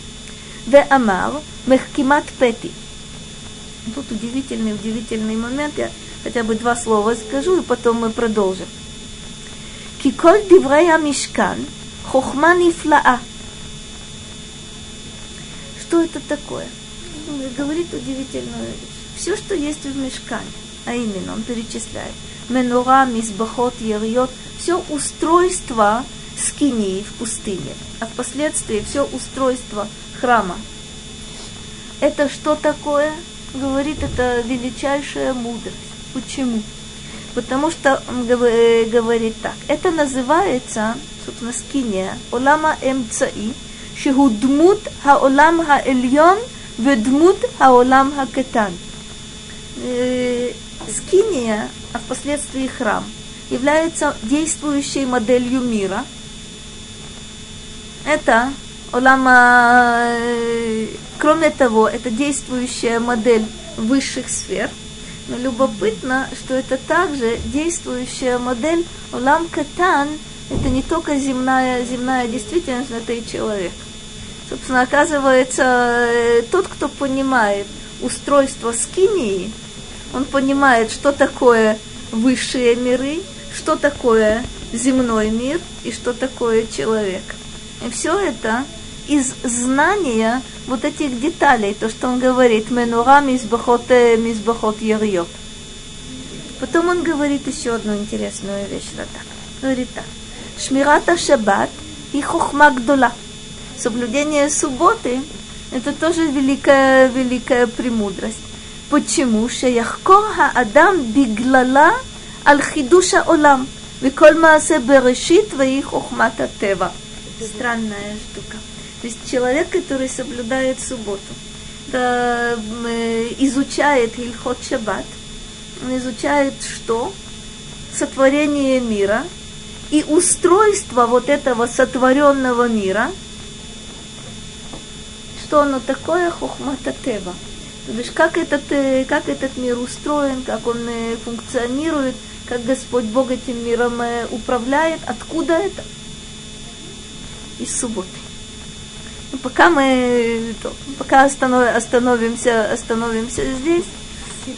Ве амар мехкимат пети. Тут удивительный, удивительный момент. Я хотя бы два слова скажу, и потом мы продолжим. Киколь диврея мишкан хохма нифлаа. Что это такое? Говорит удивительную вещь. Все, что есть в мешкане, а именно, он перечисляет, менура, мизбахот, ериот, все устройство скинии в пустыне, а впоследствии все устройство храма. Это что такое? Говорит, это величайшая мудрость. Почему? Потому что он э, говорит так. Это называется, собственно, скиния, олама эмцаи, шигудмут хаолам хаэльон, ведмут хаолам хакетан. Э, скиния, а впоследствии храм, является действующей моделью мира. Это Олама, кроме того, это действующая модель высших сфер. Но любопытно, что это также действующая модель Олам Катан, это не только земная, земная действительность, но это и человек. Собственно, оказывается, тот, кто понимает устройство скинии, он понимает, что такое высшие миры, что такое земной мир и что такое человек. И все это из знания вот этих деталей, то, что он говорит, Менура Мизбахот, Мизбахот Ярьот. Потом он говорит еще одну интересную вещь. Вот. Говорит так. Шмирата Шаббат и хухма Гдула. Соблюдение субботы – это тоже великая, великая премудрость. Почему? Шаяхкорха Адам Биглала Алхидуша Олам. Виколь Маасе Берешит Ваи Хохмата Тева. Странная штука. То есть человек, который соблюдает субботу, да, изучает Ильхот Шаббат, он изучает что? Сотворение мира и устройство вот этого сотворенного мира. Что оно такое? Хохмата Тева. То есть как этот, как этот мир устроен, как он функционирует, как Господь Бог этим миром управляет. Откуда это? Из субботы. Ну, пока мы то, пока останов, остановимся, остановимся здесь,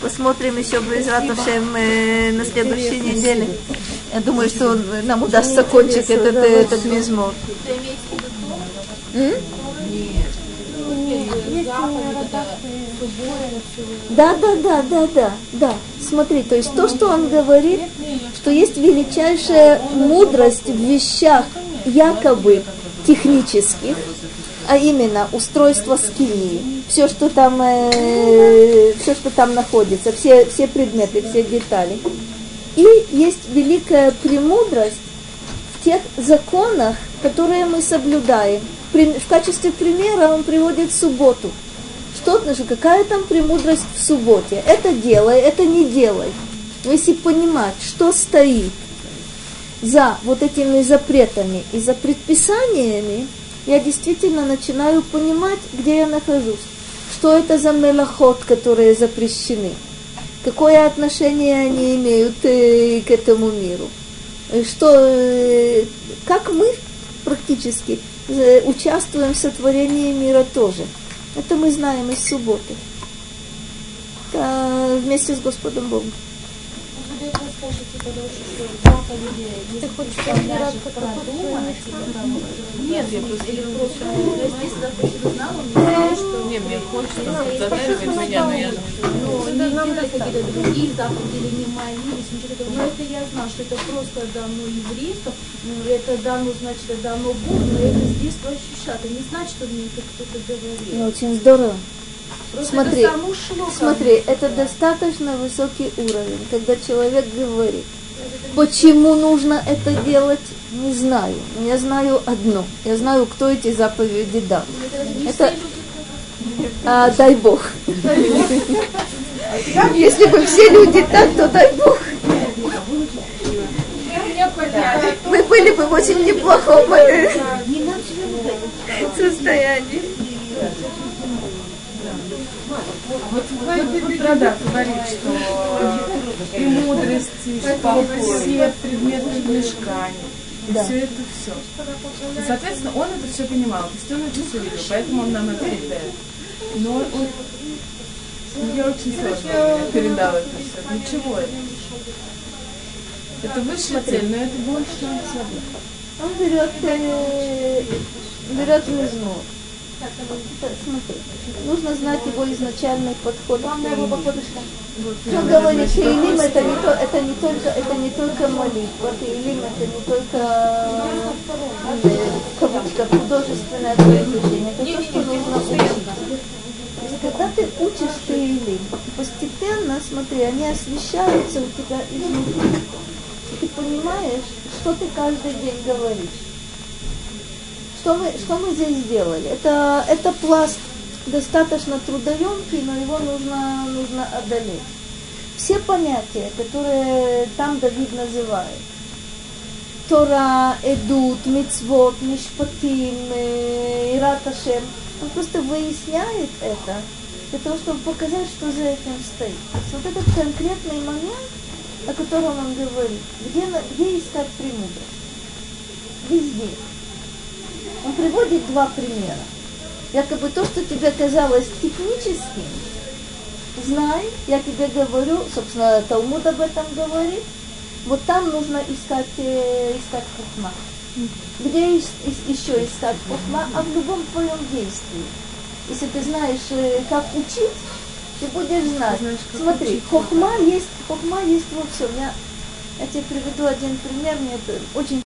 посмотрим еще без Ратушем на следующей неделе. Я думаю, что нам удастся кончить этот, этот мизмор. Да, да, да, да, да, да. Смотри, то есть то, что он говорит, что есть величайшая мудрость в вещах якобы технических, а именно устройство скинии, все, что там, э, все, что там находится, все, все предметы, все детали. И есть великая премудрость в тех законах, которые мы соблюдаем. В качестве примера он приводит субботу. Что значит, какая там премудрость в субботе? Это делай, это не делай. Но если понимать, что стоит за вот этими запретами и за предписаниями, я действительно начинаю понимать, где я нахожусь. Что это за мелоход, которые запрещены. Какое отношение они имеют э, к этому миру. Что, э, как мы практически э, участвуем в сотворении мира тоже. Это мы знаем из субботы. Вместе с Господом Богом. Ты хочешь Нет, я просто... Или просто... Здесь, допустим, знал, он что... Нет, мне хочется заставить меня, но я... Ну, не нам какие-то другие заповеди или не такого. Но это я знаю, что это просто дано еврейству, это дано, значит, дано Богу, но это здесь ощущать. Это не значит, что мне это кто-то говорит. Ну, очень здорово. Просто Смотри, это шло. Смотри, это достаточно высокий уровень, когда человек говорит, почему нужно это делать, не знаю. Но я знаю одно. Я знаю, кто эти заповеди дал. Это, а, дай Бог. Если бы все люди так, то дай Бог. Мы были бы в очень неплохом э, состоянии. Вот, вот, вот Рада говорит, что и мудрость, и все предметы мешкания. Да. Все это все. И, соответственно, он это все понимал, то есть он это все видел, поэтому он нам это передает. Но он, я очень сложно передал это все. Для чего это? Это высшая цель, но это больше свобода. Он берет, берет Смотри, нужно знать его изначальный подход. Он говорит, Теилим это не, то, это не только это не только молитва, Теилим это не только э, кавычка, художественное произведение, это то, что нужно учить. Когда ты учишь Теилим, постепенно, смотри, они освещаются у тебя изнутри. Ты понимаешь, что ты каждый день говоришь. Что мы, что мы здесь сделали? Это, это пласт достаточно трудоемкий, но его нужно, нужно одолеть. Все понятия, которые там Давид называет, Тора, Эдут, Мицвод, Мишпатим, Ират Ашем, он просто выясняет это, для того, чтобы показать, что за этим стоит. Вот этот конкретный момент, о котором он говорит, где, где искать премудрость? Везде. Он приводит два примера. Якобы то, что тебе казалось техническим, знай, я тебе говорю, собственно, Талмуд об этом говорит, вот там нужно искать, э, искать хохма. Где еще искать хохма? А в любом твоем действии. Если ты знаешь, э, как учить, ты будешь знать. Знаешь, Смотри, учить, хохма есть, хохма есть во всем. Я, я тебе приведу один пример, мне это очень